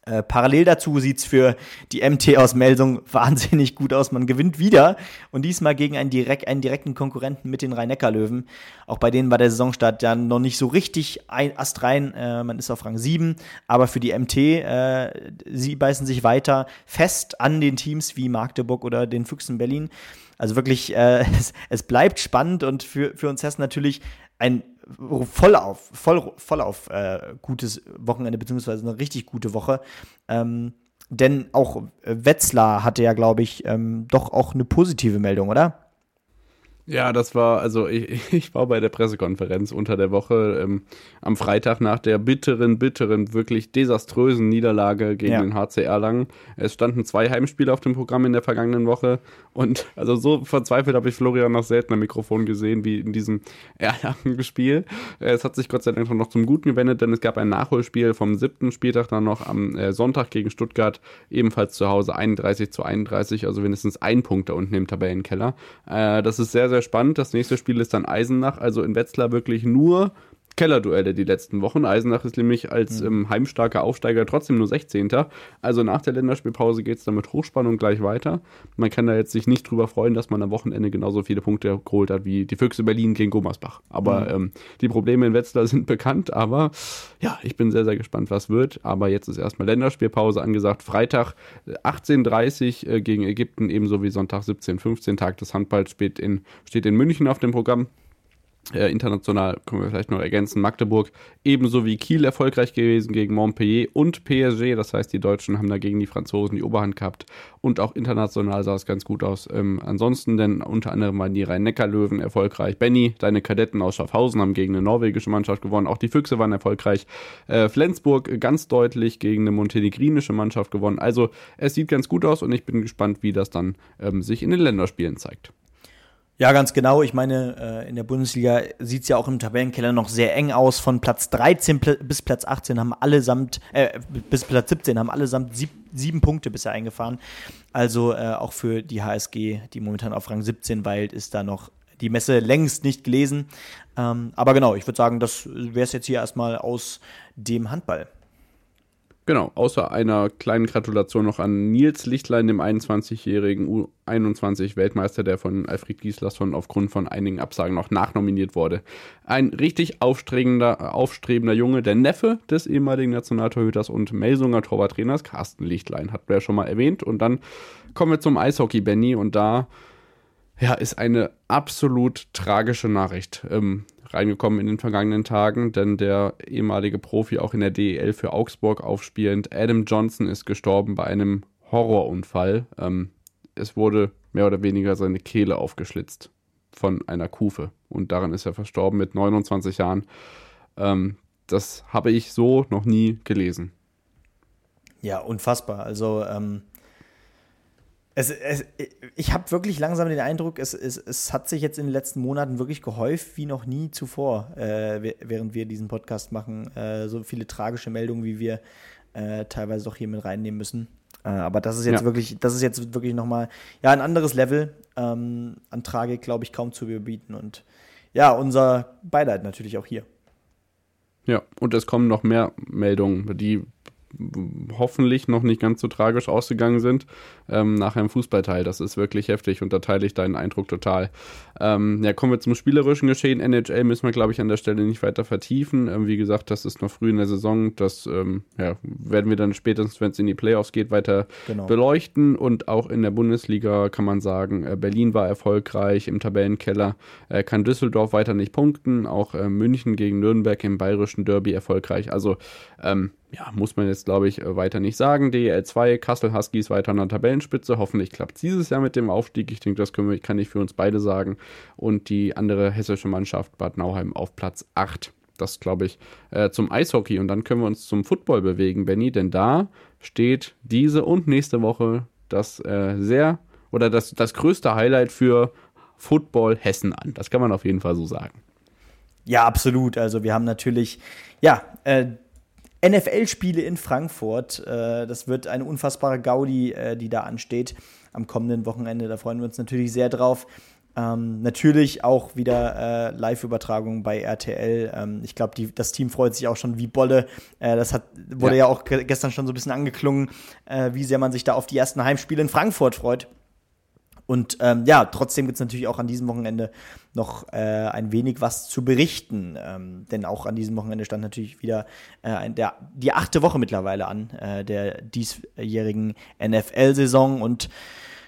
Äh, parallel dazu sieht's für die MT aus Melsung <laughs> wahnsinnig gut aus. Man gewinnt wieder und diesmal gegen einen, direkt, einen direkten Konkurrenten mit den Rhein-Neckar-Löwen. Auch bei denen war der Saisonstart ja noch nicht so richtig ein astrein. Äh, man ist auf Rang 7, aber für die MT, äh, sie beißen sich weiter fest an den Teams wie Magdeburg oder den Füchsen Berlin. Also wirklich, äh, <laughs> es, es bleibt spannend und für, für uns Hessen natürlich ein voll auf, voll, voll auf äh, gutes Wochenende, beziehungsweise eine richtig gute Woche. Ähm, denn auch Wetzlar hatte ja, glaube ich, ähm, doch auch eine positive Meldung, oder? Ja, das war, also <laughs> ich, ich war bei der Pressekonferenz unter der Woche ähm, am Freitag nach der bitteren, bitteren, wirklich desaströsen Niederlage gegen ja. den HC Erlangen. Es standen zwei Heimspiele auf dem Programm in der vergangenen Woche und also so verzweifelt habe ich Florian noch selten am Mikrofon gesehen wie in diesem <laughs> Erlangen-Spiel. Es hat sich Gott sei Dank noch zum Guten gewendet, denn es gab ein Nachholspiel vom siebten Spieltag dann noch am äh, Sonntag gegen Stuttgart, ebenfalls zu Hause 31 zu 31, also mindestens ein Punkt da unten im Tabellenkeller. Äh, das ist sehr, sehr sehr spannend. Das nächste Spiel ist dann Eisenach, also in Wetzlar wirklich nur Kellerduelle die letzten Wochen. Eisenach ist nämlich als mhm. ähm, heimstarker Aufsteiger trotzdem nur 16. Also nach der Länderspielpause geht es dann mit Hochspannung gleich weiter. Man kann da jetzt sich nicht drüber freuen, dass man am Wochenende genauso viele Punkte geholt hat wie die Füchse Berlin gegen Gummersbach. Aber mhm. ähm, die Probleme in Wetzlar sind bekannt. Aber ja, ich bin sehr, sehr gespannt, was wird. Aber jetzt ist erstmal Länderspielpause angesagt. Freitag 18.30 äh, gegen Ägypten, ebenso wie Sonntag 17.15 Tag des Handballs steht in, steht in München auf dem Programm. Äh, international können wir vielleicht noch ergänzen, Magdeburg ebenso wie Kiel erfolgreich gewesen gegen Montpellier und PSG. Das heißt, die Deutschen haben dagegen die Franzosen die Oberhand gehabt und auch international sah es ganz gut aus. Ähm, ansonsten, denn unter anderem waren die Rhein-Neckar-Löwen erfolgreich. Benny, deine Kadetten aus Schaffhausen haben gegen eine norwegische Mannschaft gewonnen. Auch die Füchse waren erfolgreich. Äh, Flensburg ganz deutlich gegen eine montenegrinische Mannschaft gewonnen. Also es sieht ganz gut aus und ich bin gespannt, wie das dann ähm, sich in den Länderspielen zeigt. Ja, ganz genau. Ich meine, äh, in der Bundesliga sieht es ja auch im Tabellenkeller noch sehr eng aus. Von Platz 13 bis Platz 18 haben allesamt, äh, bis Platz 17 haben allesamt sieb, sieben Punkte bisher eingefahren. Also äh, auch für die HSG, die momentan auf Rang 17 weilt, ist da noch die Messe längst nicht gelesen. Ähm, aber genau, ich würde sagen, das wäre es jetzt hier erstmal aus dem Handball. Genau, außer einer kleinen Gratulation noch an Nils Lichtlein, dem 21-jährigen U21-Weltmeister, der von Alfred Gislason aufgrund von einigen Absagen noch nachnominiert wurde. Ein richtig aufstrebender, aufstrebender Junge, der Neffe des ehemaligen Nationaltorhüters und Melsunger Torwarttrainers Carsten Lichtlein, hat wir ja schon mal erwähnt. Und dann kommen wir zum Eishockey, Benny, und da ja, ist eine absolut tragische Nachricht. Ähm, reingekommen in den vergangenen Tagen, denn der ehemalige Profi auch in der DEL für Augsburg aufspielend, Adam Johnson, ist gestorben bei einem Horrorunfall. Ähm, es wurde mehr oder weniger seine Kehle aufgeschlitzt von einer Kufe und daran ist er verstorben mit 29 Jahren. Ähm, das habe ich so noch nie gelesen. Ja, unfassbar. Also ähm, es, es, ich habe wirklich langsam den Eindruck, es, es, es hat sich jetzt in den letzten Monaten wirklich gehäuft wie noch nie zuvor, äh, während wir diesen Podcast machen. Äh, so viele tragische Meldungen, wie wir äh, teilweise doch hier mit reinnehmen müssen. Äh, aber das ist jetzt ja. wirklich, das ist jetzt wirklich nochmal ja, ein anderes Level ähm, an Tragik, glaube ich, kaum zu überbieten. Und ja, unser Beileid natürlich auch hier. Ja, und es kommen noch mehr Meldungen, die hoffentlich noch nicht ganz so tragisch ausgegangen sind ähm, nach einem Fußballteil. Das ist wirklich heftig und da teile ich deinen Eindruck total. Ähm, ja, kommen wir zum spielerischen Geschehen. NHL müssen wir, glaube ich, an der Stelle nicht weiter vertiefen. Ähm, wie gesagt, das ist noch früh in der Saison. Das ähm, ja, werden wir dann spätestens, wenn es in die Playoffs geht, weiter genau. beleuchten. Und auch in der Bundesliga kann man sagen, äh, Berlin war erfolgreich im Tabellenkeller, äh, kann Düsseldorf weiter nicht punkten. Auch äh, München gegen Nürnberg im bayerischen Derby erfolgreich. Also ähm, ja, muss man jetzt, glaube ich, äh, weiter nicht sagen. DEL 2, Kassel Huskies weiter an der Tabellenspitze. Hoffentlich klappt es dieses Jahr mit dem Aufstieg. Ich denke, das können wir, kann ich für uns beide sagen. Und die andere hessische Mannschaft Bad Nauheim auf Platz 8. Das glaube ich äh, zum Eishockey. Und dann können wir uns zum Football bewegen, Benny, denn da steht diese und nächste Woche das äh, sehr oder das, das größte Highlight für Football Hessen an. Das kann man auf jeden Fall so sagen. Ja, absolut. Also wir haben natürlich, ja, äh, NFL-Spiele in Frankfurt. Äh, das wird eine unfassbare Gaudi, äh, die da ansteht am kommenden Wochenende. Da freuen wir uns natürlich sehr drauf. Ähm, natürlich auch wieder äh, Live-Übertragung bei RTL. Ähm, ich glaube, das Team freut sich auch schon wie Bolle. Äh, das hat, wurde ja. ja auch gestern schon so ein bisschen angeklungen, äh, wie sehr man sich da auf die ersten Heimspiele in Frankfurt freut. Und ähm, ja, trotzdem gibt es natürlich auch an diesem Wochenende noch äh, ein wenig was zu berichten. Ähm, denn auch an diesem Wochenende stand natürlich wieder äh, der, die achte Woche mittlerweile an äh, der diesjährigen NFL-Saison. Und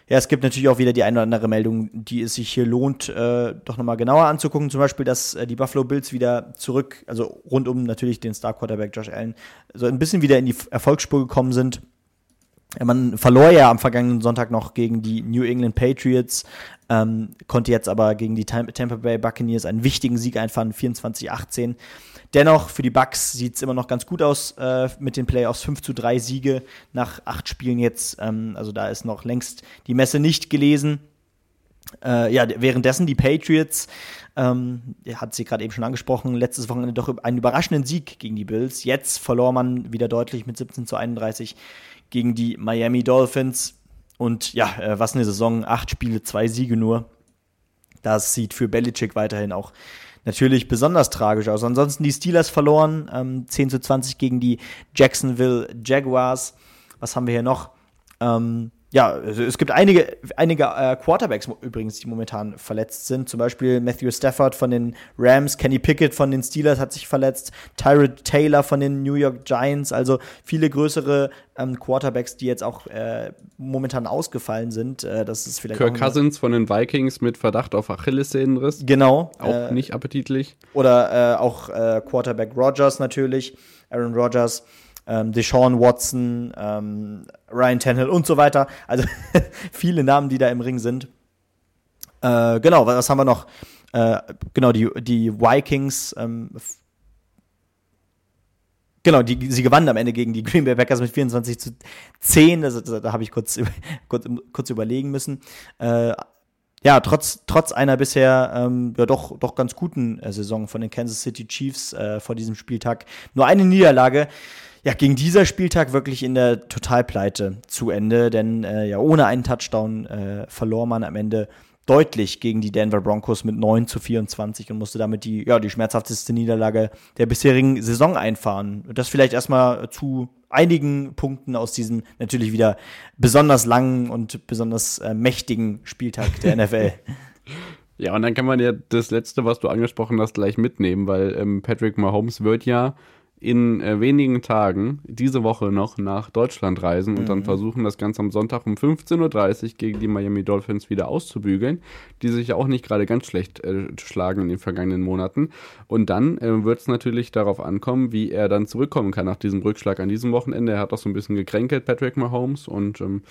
ja, es gibt natürlich auch wieder die eine oder andere Meldung, die es sich hier lohnt, äh, doch nochmal genauer anzugucken. Zum Beispiel, dass äh, die Buffalo Bills wieder zurück, also rund um natürlich den Star-Quarterback Josh Allen, so ein bisschen wieder in die Erfolgsspur gekommen sind man verlor ja am vergangenen Sonntag noch gegen die New England Patriots, ähm, konnte jetzt aber gegen die Tampa Bay Buccaneers einen wichtigen Sieg einfahren, 24-18. Dennoch, für die Bucks sieht es immer noch ganz gut aus äh, mit den Playoffs. 5 zu 3 Siege nach acht Spielen jetzt. Ähm, also da ist noch längst die Messe nicht gelesen. Äh, ja, währenddessen die Patriots, ähm, hat sie gerade eben schon angesprochen, letztes Wochenende doch einen überraschenden Sieg gegen die Bills. Jetzt verlor man wieder deutlich mit 17 zu 31 gegen die Miami Dolphins. Und ja, äh, was eine Saison, acht Spiele, zwei Siege nur. Das sieht für Belichick weiterhin auch natürlich besonders tragisch aus. Ansonsten die Steelers verloren, ähm, 10 zu 20 gegen die Jacksonville Jaguars. Was haben wir hier noch? Ähm, ja, also es gibt einige, einige äh, Quarterbacks übrigens, die momentan verletzt sind. Zum Beispiel Matthew Stafford von den Rams, Kenny Pickett von den Steelers hat sich verletzt, Tyrod Taylor von den New York Giants. Also viele größere ähm, Quarterbacks, die jetzt auch äh, momentan ausgefallen sind. Äh, das ist vielleicht Kirk Cousins von den Vikings mit Verdacht auf Achillessehnenriss. Genau. Auch äh, nicht appetitlich. Oder äh, auch äh, Quarterback Rogers natürlich, Aaron Rodgers ähm, Deshaun Watson, ähm, Ryan Tannehill und so weiter. Also <laughs> viele Namen, die da im Ring sind. Äh, genau, was haben wir noch? Äh, genau, die, die Vikings. Ähm, genau, die, sie gewannen am Ende gegen die Green Bay Packers mit 24 zu 10. Also, da, da habe ich kurz, <laughs> kurz, kurz überlegen müssen. Äh, ja, trotz, trotz einer bisher ähm, ja doch, doch ganz guten äh, Saison von den Kansas City Chiefs äh, vor diesem Spieltag nur eine Niederlage ja, ging dieser Spieltag wirklich in der Totalpleite zu Ende, denn äh, ja, ohne einen Touchdown äh, verlor man am Ende deutlich gegen die Denver Broncos mit 9 zu 24 und musste damit die, ja, die schmerzhafteste Niederlage der bisherigen Saison einfahren. Das vielleicht erstmal zu einigen Punkten aus diesem natürlich wieder besonders langen und besonders äh, mächtigen Spieltag der <laughs> NFL. Ja, und dann kann man ja das letzte, was du angesprochen hast, gleich mitnehmen, weil ähm, Patrick Mahomes wird ja in äh, wenigen Tagen diese Woche noch nach Deutschland reisen und mhm. dann versuchen, das Ganze am Sonntag um 15.30 Uhr gegen die Miami Dolphins wieder auszubügeln, die sich ja auch nicht gerade ganz schlecht äh, schlagen in den vergangenen Monaten. Und dann äh, wird es natürlich darauf ankommen, wie er dann zurückkommen kann nach diesem Rückschlag an diesem Wochenende. Er hat auch so ein bisschen gekränkelt, Patrick Mahomes, und ähm,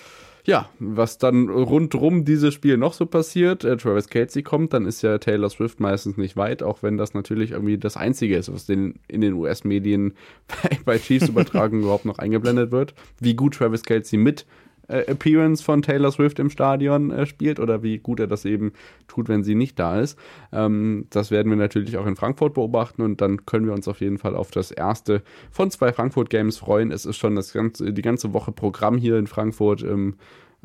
ja, was dann rundrum dieses Spiel noch so passiert, äh, Travis Casey kommt, dann ist ja Taylor Swift meistens nicht weit, auch wenn das natürlich irgendwie das Einzige ist, was den, in den US-Medien bei, <laughs> bei Chiefs übertragen <laughs> überhaupt noch eingeblendet wird. Wie gut Travis Casey mit äh, Appearance von Taylor Swift im Stadion äh, spielt oder wie gut er das eben tut, wenn sie nicht da ist. Ähm, das werden wir natürlich auch in Frankfurt beobachten und dann können wir uns auf jeden Fall auf das erste von zwei Frankfurt Games freuen. Es ist schon das ganze, die ganze Woche Programm hier in Frankfurt. Ähm,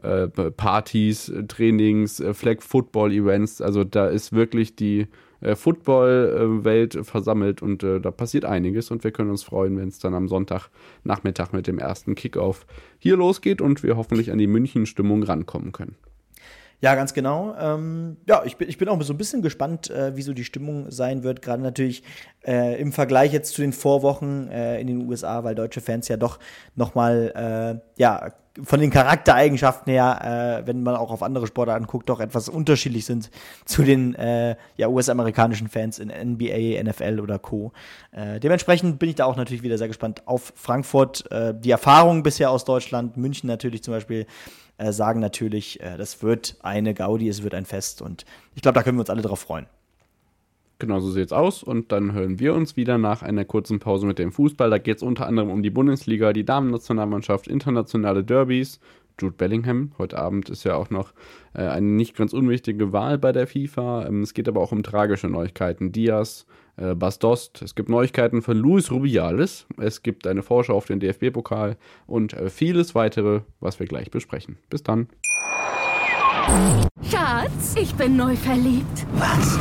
äh, Partys, Trainings, äh, Flag Football Events. Also da ist wirklich die äh, Football-Welt versammelt und äh, da passiert einiges und wir können uns freuen, wenn es dann am Sonntagnachmittag mit dem ersten Kickoff hier losgeht und wir hoffentlich an die München-Stimmung rankommen können. Ja, ganz genau. Ähm, ja, ich bin, ich bin auch so ein bisschen gespannt, äh, wie so die Stimmung sein wird. Gerade natürlich äh, im Vergleich jetzt zu den Vorwochen äh, in den USA, weil deutsche Fans ja doch noch mal äh, ja von den Charaktereigenschaften her, äh, wenn man auch auf andere Sportarten guckt, doch etwas unterschiedlich sind <laughs> zu den äh, ja, US-amerikanischen Fans in NBA, NFL oder Co. Äh, dementsprechend bin ich da auch natürlich wieder sehr gespannt auf Frankfurt. Äh, die Erfahrungen bisher aus Deutschland, München natürlich zum Beispiel, äh, sagen natürlich, äh, das wird eine Gaudi, es wird ein Fest und ich glaube, da können wir uns alle drauf freuen. Genau so sieht's aus. Und dann hören wir uns wieder nach einer kurzen Pause mit dem Fußball. Da geht es unter anderem um die Bundesliga, die Damen-Nationalmannschaft, internationale Derbys. Jude Bellingham. Heute Abend ist ja auch noch äh, eine nicht ganz unwichtige Wahl bei der FIFA. Ähm, es geht aber auch um tragische Neuigkeiten. Diaz, äh, Bastost. Es gibt Neuigkeiten von Luis Rubiales. Es gibt eine Vorschau auf den DFB-Pokal und äh, vieles weitere, was wir gleich besprechen. Bis dann. Schatz, ich bin neu verliebt. Was?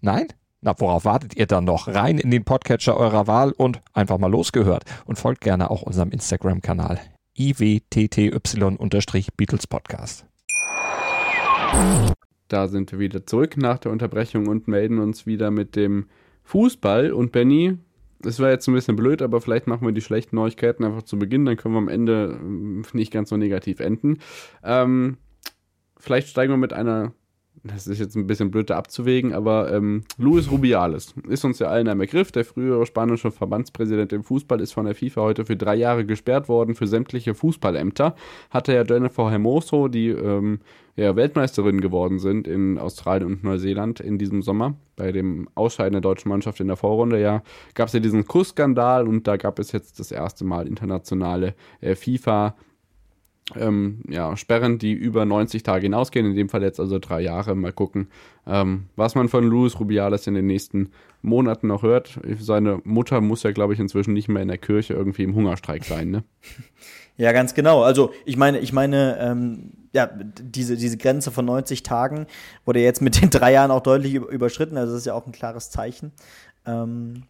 Nein? Na, worauf wartet ihr dann noch? Rein in den Podcatcher eurer Wahl und einfach mal losgehört. Und folgt gerne auch unserem Instagram-Kanal iwtty-Beatles Podcast. Da sind wir wieder zurück nach der Unterbrechung und melden uns wieder mit dem Fußball. Und Benny, das war jetzt ein bisschen blöd, aber vielleicht machen wir die schlechten Neuigkeiten einfach zu Beginn, dann können wir am Ende ähm, nicht ganz so negativ enden. Ähm, vielleicht steigen wir mit einer das ist jetzt ein bisschen blöd abzuwägen, aber ähm, Luis Rubiales ist uns ja allen ein Begriff. Der frühere spanische Verbandspräsident im Fußball ist von der FIFA heute für drei Jahre gesperrt worden für sämtliche Fußballämter. Hatte ja Jennifer Hermoso, die ähm, ja, Weltmeisterin geworden sind in Australien und Neuseeland in diesem Sommer. Bei dem Ausscheiden der deutschen Mannschaft in der Vorrunde ja gab es ja diesen Kussskandal und da gab es jetzt das erste Mal internationale äh, FIFA ähm, ja, Sperren, die über 90 Tage hinausgehen, in dem Fall jetzt also drei Jahre. Mal gucken, ähm, was man von Luis Rubiales in den nächsten Monaten noch hört. Seine Mutter muss ja, glaube ich, inzwischen nicht mehr in der Kirche irgendwie im Hungerstreik sein, ne? <laughs> Ja, ganz genau. Also ich meine, ich meine, ähm, ja, diese, diese Grenze von 90 Tagen wurde jetzt mit den drei Jahren auch deutlich überschritten. Also das ist ja auch ein klares Zeichen. Ähm,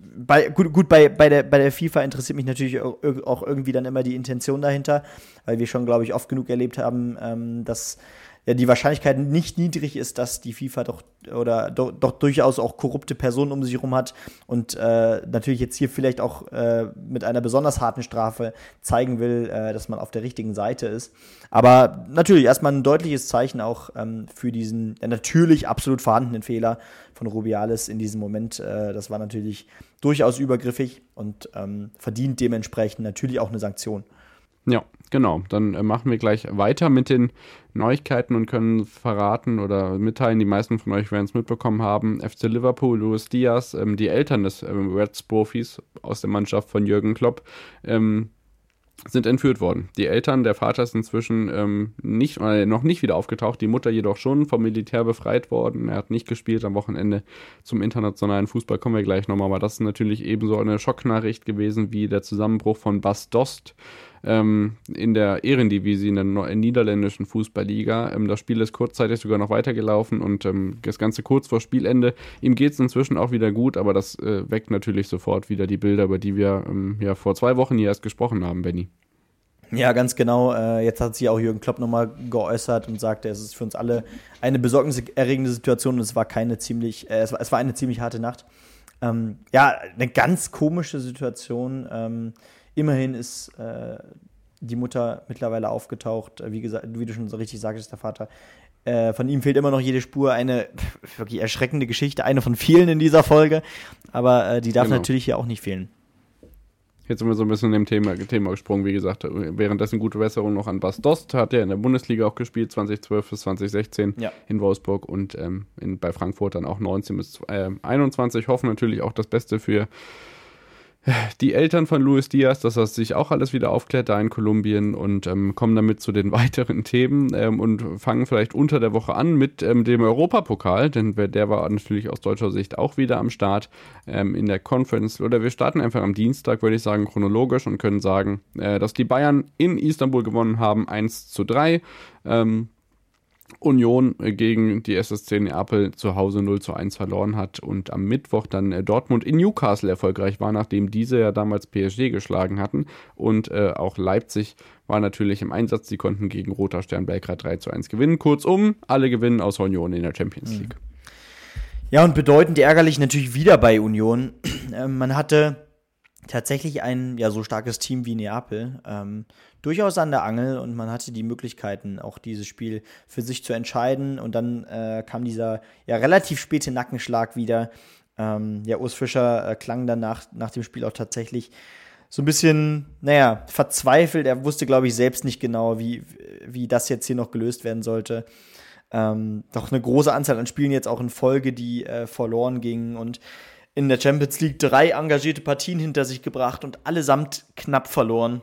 bei, gut, gut bei, bei, der, bei der FIFA interessiert mich natürlich auch irgendwie dann immer die Intention dahinter, weil wir schon, glaube ich, oft genug erlebt haben, ähm, dass die Wahrscheinlichkeit nicht niedrig ist, dass die FIFA doch oder doch, doch durchaus auch korrupte Personen um sich herum hat und äh, natürlich jetzt hier vielleicht auch äh, mit einer besonders harten Strafe zeigen will, äh, dass man auf der richtigen Seite ist. Aber natürlich erstmal ein deutliches Zeichen auch ähm, für diesen ja, natürlich absolut vorhandenen Fehler von Rubiales in diesem Moment. Äh, das war natürlich durchaus übergriffig und ähm, verdient dementsprechend natürlich auch eine Sanktion. Ja, genau. Dann äh, machen wir gleich weiter mit den Neuigkeiten und können verraten oder mitteilen, die meisten von euch werden es mitbekommen haben, FC Liverpool, Luis Diaz, ähm, die Eltern des ähm, Reds-Profis aus der Mannschaft von Jürgen Klopp, ähm, sind entführt worden. Die Eltern, der Vater ist inzwischen ähm, nicht, äh, noch nicht wieder aufgetaucht, die Mutter jedoch schon vom Militär befreit worden. Er hat nicht gespielt am Wochenende zum internationalen Fußball, kommen wir gleich nochmal, aber das ist natürlich ebenso eine Schocknachricht gewesen wie der Zusammenbruch von Bas Dost ähm, in der Ehrendivisie, in der niederländischen Fußballliga. Ähm, das Spiel ist kurzzeitig sogar noch weitergelaufen und ähm, das Ganze kurz vor Spielende. Ihm geht es inzwischen auch wieder gut, aber das äh, weckt natürlich sofort wieder die Bilder, über die wir ähm, ja vor zwei Wochen hier erst gesprochen haben, Benny. Ja, ganz genau. Äh, jetzt hat sich auch Jürgen Klopp nochmal geäußert und sagte, es ist für uns alle eine besorgniserregende Situation und es war keine ziemlich, äh, es, war, es war eine ziemlich harte Nacht. Ähm, ja, eine ganz komische Situation. Ähm, Immerhin ist äh, die Mutter mittlerweile aufgetaucht. Wie gesagt, wie du schon so richtig sagtest, der Vater. Äh, von ihm fehlt immer noch jede Spur. Eine wirklich erschreckende Geschichte, eine von vielen in dieser Folge. Aber äh, die darf genau. natürlich hier auch nicht fehlen. Jetzt sind wir so ein bisschen in dem Thema, Thema gesprungen. Wie gesagt, währenddessen gute Besserung noch an Bas Dost. Hat ja in der Bundesliga auch gespielt, 2012 bis 2016 Ja. in Wolfsburg und ähm, in, bei Frankfurt dann auch 19 bis äh, 21. Hoffen natürlich auch das Beste für die Eltern von Luis Diaz, dass das sich auch alles wieder aufklärt da in Kolumbien und ähm, kommen damit zu den <laughs> weiteren Themen ähm, und fangen vielleicht unter der Woche an mit ähm, dem Europapokal, denn der war natürlich aus deutscher Sicht auch wieder am Start ähm, in der Conference. Oder wir starten einfach am Dienstag, würde ich sagen, chronologisch und können sagen, äh, dass die Bayern in Istanbul gewonnen haben, 1 zu 3. Ähm, Union äh, gegen die SSC Neapel zu Hause 0 zu 1 verloren hat und am Mittwoch dann äh, Dortmund in Newcastle erfolgreich war, nachdem diese ja damals PSG geschlagen hatten. Und äh, auch Leipzig war natürlich im Einsatz. Die konnten gegen Roter Stern Belgrad 3 zu 1 gewinnen. Kurzum, alle gewinnen aus Union in der Champions League. Ja, und bedeutend ärgerlich natürlich wieder bei Union. <clears throat> Ähm, man hatte tatsächlich ein ja so starkes Team wie Neapel ähm, durchaus an der Angel und man hatte die Möglichkeiten, auch dieses Spiel für sich zu entscheiden. Und dann äh, kam dieser ja relativ späte Nackenschlag wieder. Ähm, ja, Urs Fischer äh, klang dann nach, nach dem Spiel auch tatsächlich so ein bisschen, naja, verzweifelt. Er wusste, glaube ich, selbst nicht genau, wie, wie das jetzt hier noch gelöst werden sollte. Ähm, doch eine große Anzahl an Spielen jetzt auch in Folge, die äh, verloren gingen und in der Champions League drei engagierte Partien hinter sich gebracht und allesamt knapp verloren.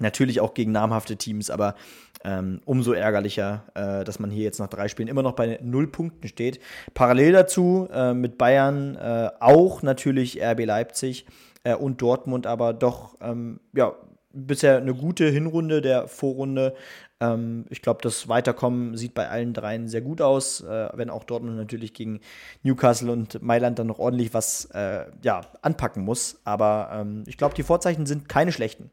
Natürlich auch gegen namhafte Teams, aber ähm, umso ärgerlicher, äh, dass man hier jetzt nach drei Spielen immer noch bei null Punkten steht. Parallel dazu äh, mit Bayern äh, auch natürlich RB Leipzig äh, und Dortmund, aber doch ähm, ja bisher eine gute Hinrunde der Vorrunde. Ähm, ich glaube, das Weiterkommen sieht bei allen dreien sehr gut aus, äh, wenn auch Dortmund natürlich gegen Newcastle und Mailand dann noch ordentlich was äh, ja, anpacken muss. Aber ähm, ich glaube, die Vorzeichen sind keine schlechten.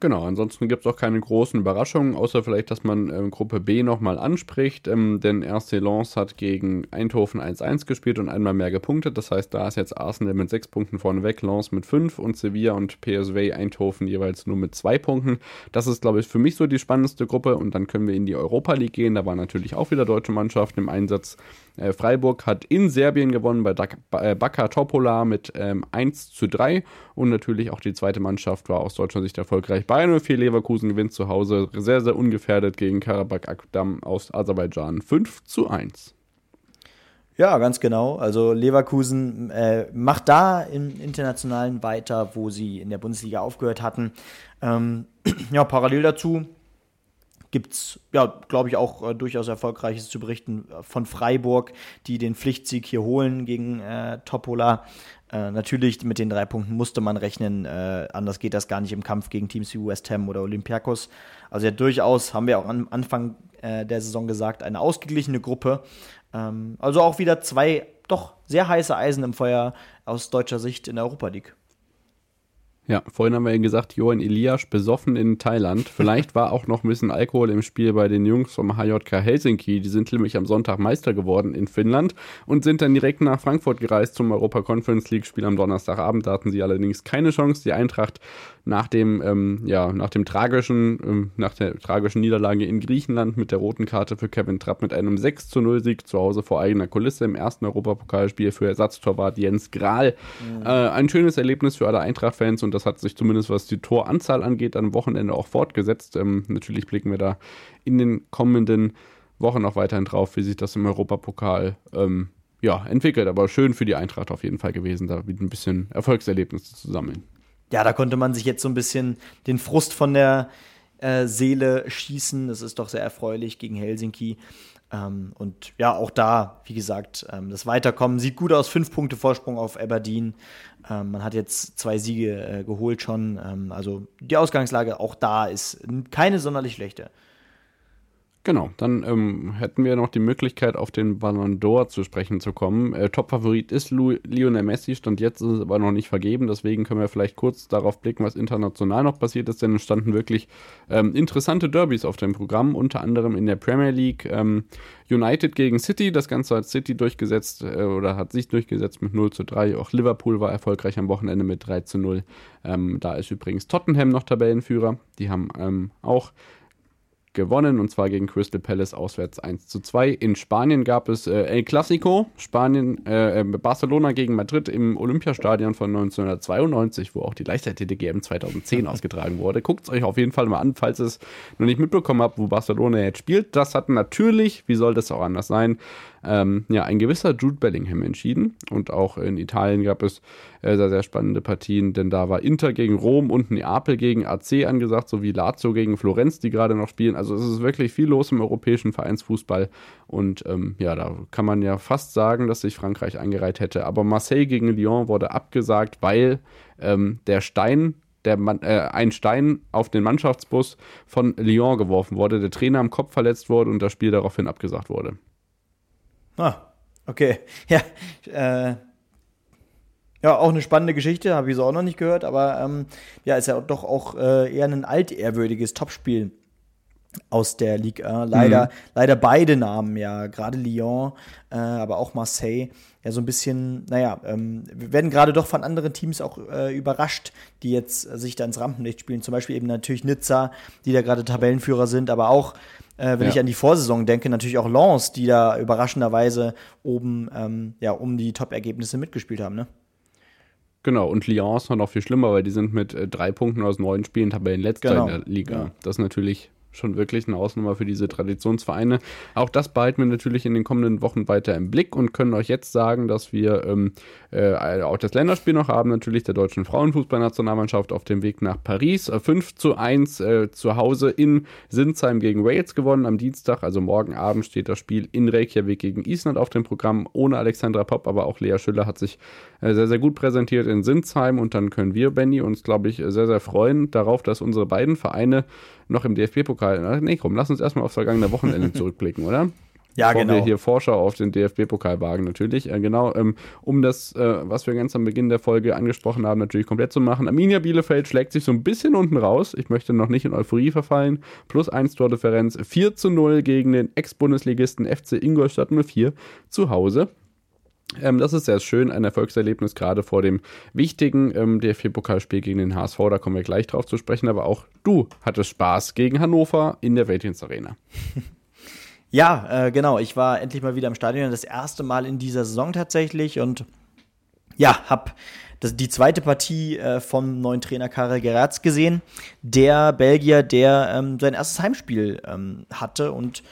Genau, ansonsten gibt es auch keine großen Überraschungen, außer vielleicht, dass man ähm, Gruppe B nochmal anspricht, ähm, denn RC Lens hat gegen Eindhoven 1-1 gespielt und einmal mehr gepunktet. Das heißt, da ist jetzt Arsenal mit sechs Punkten vorneweg, Lens mit fünf und Sevilla und PSV Eindhoven jeweils nur mit zwei Punkten. Das ist, glaube ich, für mich so die spannendste Gruppe und dann können wir in die Europa League gehen. Da waren natürlich auch wieder deutsche Mannschaften im Einsatz. Äh, Freiburg hat in Serbien gewonnen bei äh, Baka Topola mit ähm, 1 zu 3 und natürlich auch die zweite Mannschaft war aus deutscher Sicht erfolgreich. Bayern 04 Leverkusen gewinnt zu Hause sehr, sehr ungefährdet gegen Karabakh Akdam aus Aserbaidschan 5 zu 1. Ja, ganz genau. Also Leverkusen äh, macht da im Internationalen weiter, wo sie in der Bundesliga aufgehört hatten. Ähm, <clears throat> ja, parallel dazu gibt es, ja, glaube ich, auch äh, durchaus Erfolgreiches zu berichten von Freiburg, die den Pflichtsieg hier holen gegen äh, Topola. Äh, natürlich mit den drei Punkten musste man rechnen, äh, anders geht das gar nicht im Kampf gegen Teams wie West Ham oder Olympiakos. Also ja, durchaus, haben wir auch am Anfang äh, der Saison gesagt, eine ausgeglichene Gruppe. Ähm, also auch wieder zwei doch sehr heiße Eisen im Feuer aus deutscher Sicht in der Europa League. Ja, vorhin haben wir ja gesagt, Johan Elias besoffen in Thailand. <laughs> Vielleicht war auch noch ein bisschen Alkohol im Spiel bei den Jungs vom HJK Helsinki. Die sind nämlich am Sonntag Meister geworden in Finnland und sind dann direkt nach Frankfurt gereist zum Europa Conference League Spiel am Donnerstagabend. Da hatten sie allerdings keine Chance. Die Eintracht nach dem, ähm, ja, nach dem tragischen, ähm, nach der tragischen Niederlage in Griechenland mit der roten Karte für Kevin Trapp mit einem 6 zu 0 Sieg zu Hause vor eigener Kulisse im ersten Europapokalspiel für Ersatztorwart Jens Grahl. Mhm. Äh, ein schönes Erlebnis für alle Eintracht-Fans und das hat sich zumindest was die Toranzahl angeht am Wochenende auch fortgesetzt. Ähm, natürlich blicken wir da in den kommenden Wochen noch weiterhin drauf, wie sich das im Europapokal ähm, ja, entwickelt. Aber schön für die Eintracht auf jeden Fall gewesen, da wieder ein bisschen Erfolgserlebnisse zu sammeln ja, da konnte man sich jetzt so ein bisschen den Frust von der äh, Seele schießen. Das ist doch sehr erfreulich gegen Helsinki. Ähm, und ja, auch da, wie gesagt, ähm, das Weiterkommen sieht gut aus. Fünf Punkte Vorsprung auf Aberdeen. Ähm, man hat jetzt zwei Siege äh, geholt schon. Ähm, also die Ausgangslage auch da ist keine sonderlich schlechte. Genau, dann ähm, hätten wir noch die Möglichkeit, auf den Ballon d'Or zu sprechen zu kommen. Äh, Top-Favorit ist Lu Lionel Messi, stand jetzt ist es aber noch nicht vergeben, deswegen können wir vielleicht kurz darauf blicken, was international noch passiert ist, denn es standen wirklich ähm, interessante Derbys auf dem Programm, unter anderem in der Premier League. Ähm, United gegen City, das Ganze hat City durchgesetzt äh, oder hat sich durchgesetzt mit 0 zu 3. Auch Liverpool war erfolgreich am Wochenende mit 3 zu 0. Ähm, da ist übrigens Tottenham noch Tabellenführer. Die haben ähm, auch gewonnen und zwar gegen Crystal Palace auswärts 1 zu 2. In Spanien gab es äh, El Clasico, Spanien, äh, Barcelona gegen Madrid im Olympiastadion von 1992, wo auch die Leichtathletik EM 2010 <laughs> ausgetragen wurde. Guckt es euch auf jeden Fall mal an, falls ihr es noch nicht mitbekommen habt, wo Barcelona jetzt spielt. Das hat natürlich, wie soll das auch anders sein, ähm, ja, ein gewisser Jude Bellingham entschieden. Und auch in Italien gab es äh, sehr, sehr spannende Partien, denn da war Inter gegen Rom und Neapel gegen AC angesagt, sowie Lazio gegen Florenz, die gerade noch spielen. Also es ist wirklich viel los im europäischen Vereinsfußball. Und ähm, ja, da kann man ja fast sagen, dass sich Frankreich eingereiht hätte. Aber Marseille gegen Lyon wurde abgesagt, weil ähm, der Stein Mann, äh, ein Stein auf den Mannschaftsbus von Lyon geworfen wurde, der Trainer am Kopf verletzt wurde und das Spiel daraufhin abgesagt wurde. Ah, okay. <laughs> Ja, äh, ja, auch eine spannende Geschichte, habe ich so auch noch nicht gehört, aber ähm, ja, ist ja doch auch äh, eher ein altehrwürdiges Topspiel aus der Liga. Leider, mhm. leider beide Namen, ja, gerade Lyon, äh, aber auch Marseille, ja, so ein bisschen, naja, ähm, wir werden gerade doch von anderen Teams auch äh, überrascht, die jetzt sich da ins Rampenlicht spielen. Zum Beispiel eben natürlich Nizza, die da gerade Tabellenführer sind, aber auch äh, wenn ja. ich an die Vorsaison denke, natürlich auch Lens, die da überraschenderweise oben ähm, ja, um die Top-Ergebnisse mitgespielt haben. Ne? Genau, und Lyon ist noch viel schlimmer, weil die sind mit äh, drei Punkten aus neun Spielen Tabellenletzter genau. in der Liga. Ja. Das ist natürlich schon wirklich eine Ausnummer für diese Traditionsvereine. Auch das behalten wir natürlich in den kommenden Wochen weiter im Blick und können euch jetzt sagen, dass wir ähm, äh, auch das Länderspiel noch haben, natürlich der deutschen Frauenfußballnationalmannschaft auf dem Weg nach Paris. 5 äh, zu 1 äh, zu Hause in Sinsheim gegen Wales gewonnen am Dienstag, also morgen Abend steht das Spiel in Reykjavik gegen Island auf dem Programm, ohne Alexandra Popp, aber auch Lea Schüller hat sich äh, sehr, sehr gut präsentiert in Sinsheim und dann können wir, Benny, uns, glaube ich, sehr, sehr freuen darauf, dass unsere beiden Vereine noch im DFB-Pokal. Nee, komm, lass uns erstmal aufs vergangene Wochenende <laughs> zurückblicken, oder? Ja, Bevor genau. wir hier Vorschau auf den DFB-Pokal wagen, natürlich. Äh, genau, ähm, um das, äh, was wir ganz am Beginn der Folge angesprochen haben, natürlich komplett zu machen. Arminia Bielefeld schlägt sich so ein bisschen unten raus. Ich möchte noch nicht in Euphorie verfallen. Plus 1 Tordifferenz. 4 zu 0 gegen den Ex-Bundesligisten FC Ingolstadt 04 zu Hause. Ähm, das ist sehr schön, ein Erfolgserlebnis, gerade vor dem wichtigen ähm, DFB-Pokalspiel gegen den HSV. Da kommen wir gleich drauf zu sprechen. Aber auch du hattest Spaß gegen Hannover in der Weltdienst Arena. <laughs> Ja, äh, genau. Ich war endlich mal wieder im Stadion, das erste Mal in dieser Saison tatsächlich und ja, hab das, die zweite Partie äh, vom neuen Trainer Karel Geratz gesehen. Der Belgier, der ähm, sein erstes Heimspiel ähm, hatte und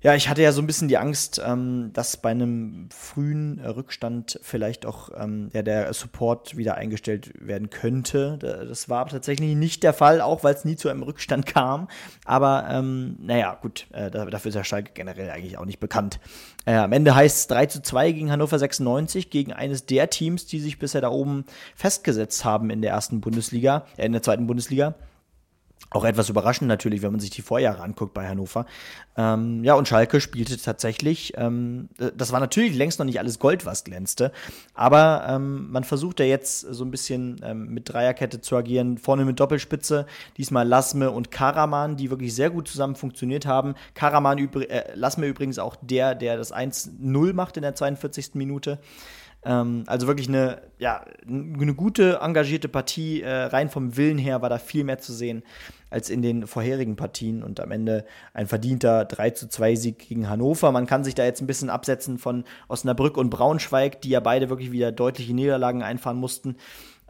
ja, ich hatte ja so ein bisschen die Angst, ähm, dass bei einem frühen äh, Rückstand vielleicht auch ähm, ja, der Support wieder eingestellt werden könnte. Das war aber tatsächlich nicht der Fall, auch weil es nie zu einem Rückstand <laughs> kam. Aber ähm, naja, gut, äh, dafür ist der Schalke generell eigentlich auch nicht bekannt. Äh, am Ende heißt es 3 zu 2 gegen Hannover 96, gegen eines der Teams, die sich bisher da oben festgesetzt haben in der ersten Bundesliga, äh, in der zweiten Bundesliga. Auch etwas überraschend natürlich, wenn man sich die Vorjahre anguckt bei Hannover. Ähm, ja, und Schalke spielte tatsächlich, ähm, das war natürlich längst noch nicht alles Gold, was glänzte, aber ähm, man versucht ja jetzt so ein bisschen ähm, mit Dreierkette zu agieren, vorne mit Doppelspitze, diesmal Lasme und Karaman, die wirklich sehr gut zusammen funktioniert haben. Karaman, übr äh, Lasme übrigens auch der, der das 1-0 macht in der 42. Minute. Ähm, also wirklich eine, ja, eine gute, engagierte Partie. Äh, rein vom Willen her war da viel mehr zu sehen als in den vorherigen Partien und am Ende ein verdienter 3 zu 2 Sieg gegen Hannover. Man kann sich da jetzt ein bisschen absetzen von Osnabrück und Braunschweig, die ja beide wirklich wieder deutliche Niederlagen einfahren mussten.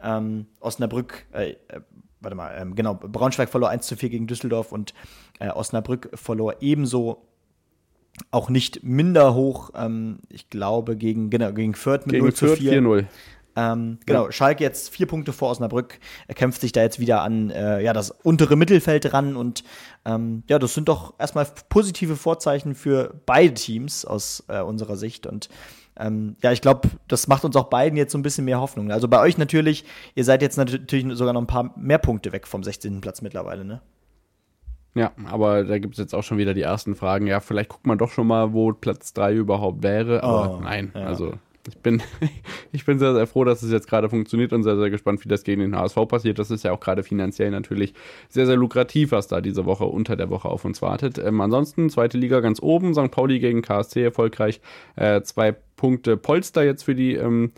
Ähm, Osnabrück, äh, äh, warte mal, ähm, genau, Braunschweig verlor 1 zu 4 gegen Düsseldorf und äh, Osnabrück verlor ebenso auch nicht minder hoch, ähm, ich glaube, gegen, genau, gegen Fürth mit gegen 0 zu 4. 4-0. Ähm, genau, ja. Schalke jetzt vier Punkte vor Osnabrück. Er kämpft sich da jetzt wieder an äh, ja, das untere Mittelfeld ran und ähm, ja, das sind doch erstmal positive Vorzeichen für beide Teams aus äh, unserer Sicht und ähm, ja, ich glaube, das macht uns auch beiden jetzt so ein bisschen mehr Hoffnung. Also bei euch natürlich, ihr seid jetzt natürlich sogar noch ein paar mehr Punkte weg vom 16. Platz mittlerweile, ne? Ja, aber da gibt es jetzt auch schon wieder die ersten Fragen. Ja, vielleicht guckt man doch schon mal, wo Platz 3 überhaupt wäre. Aber oh, nein, ja. also ich bin, <laughs> ich bin sehr, sehr froh, dass es jetzt gerade funktioniert und sehr, sehr gespannt, wie das gegen den HSV passiert. Das ist ja auch gerade finanziell natürlich sehr, sehr lukrativ, was da diese Woche unter der Woche auf uns wartet. Ähm, ansonsten, zweite Liga ganz oben, St. Pauli gegen KSC erfolgreich. Äh, zwei Punkte Polster jetzt für die ähm,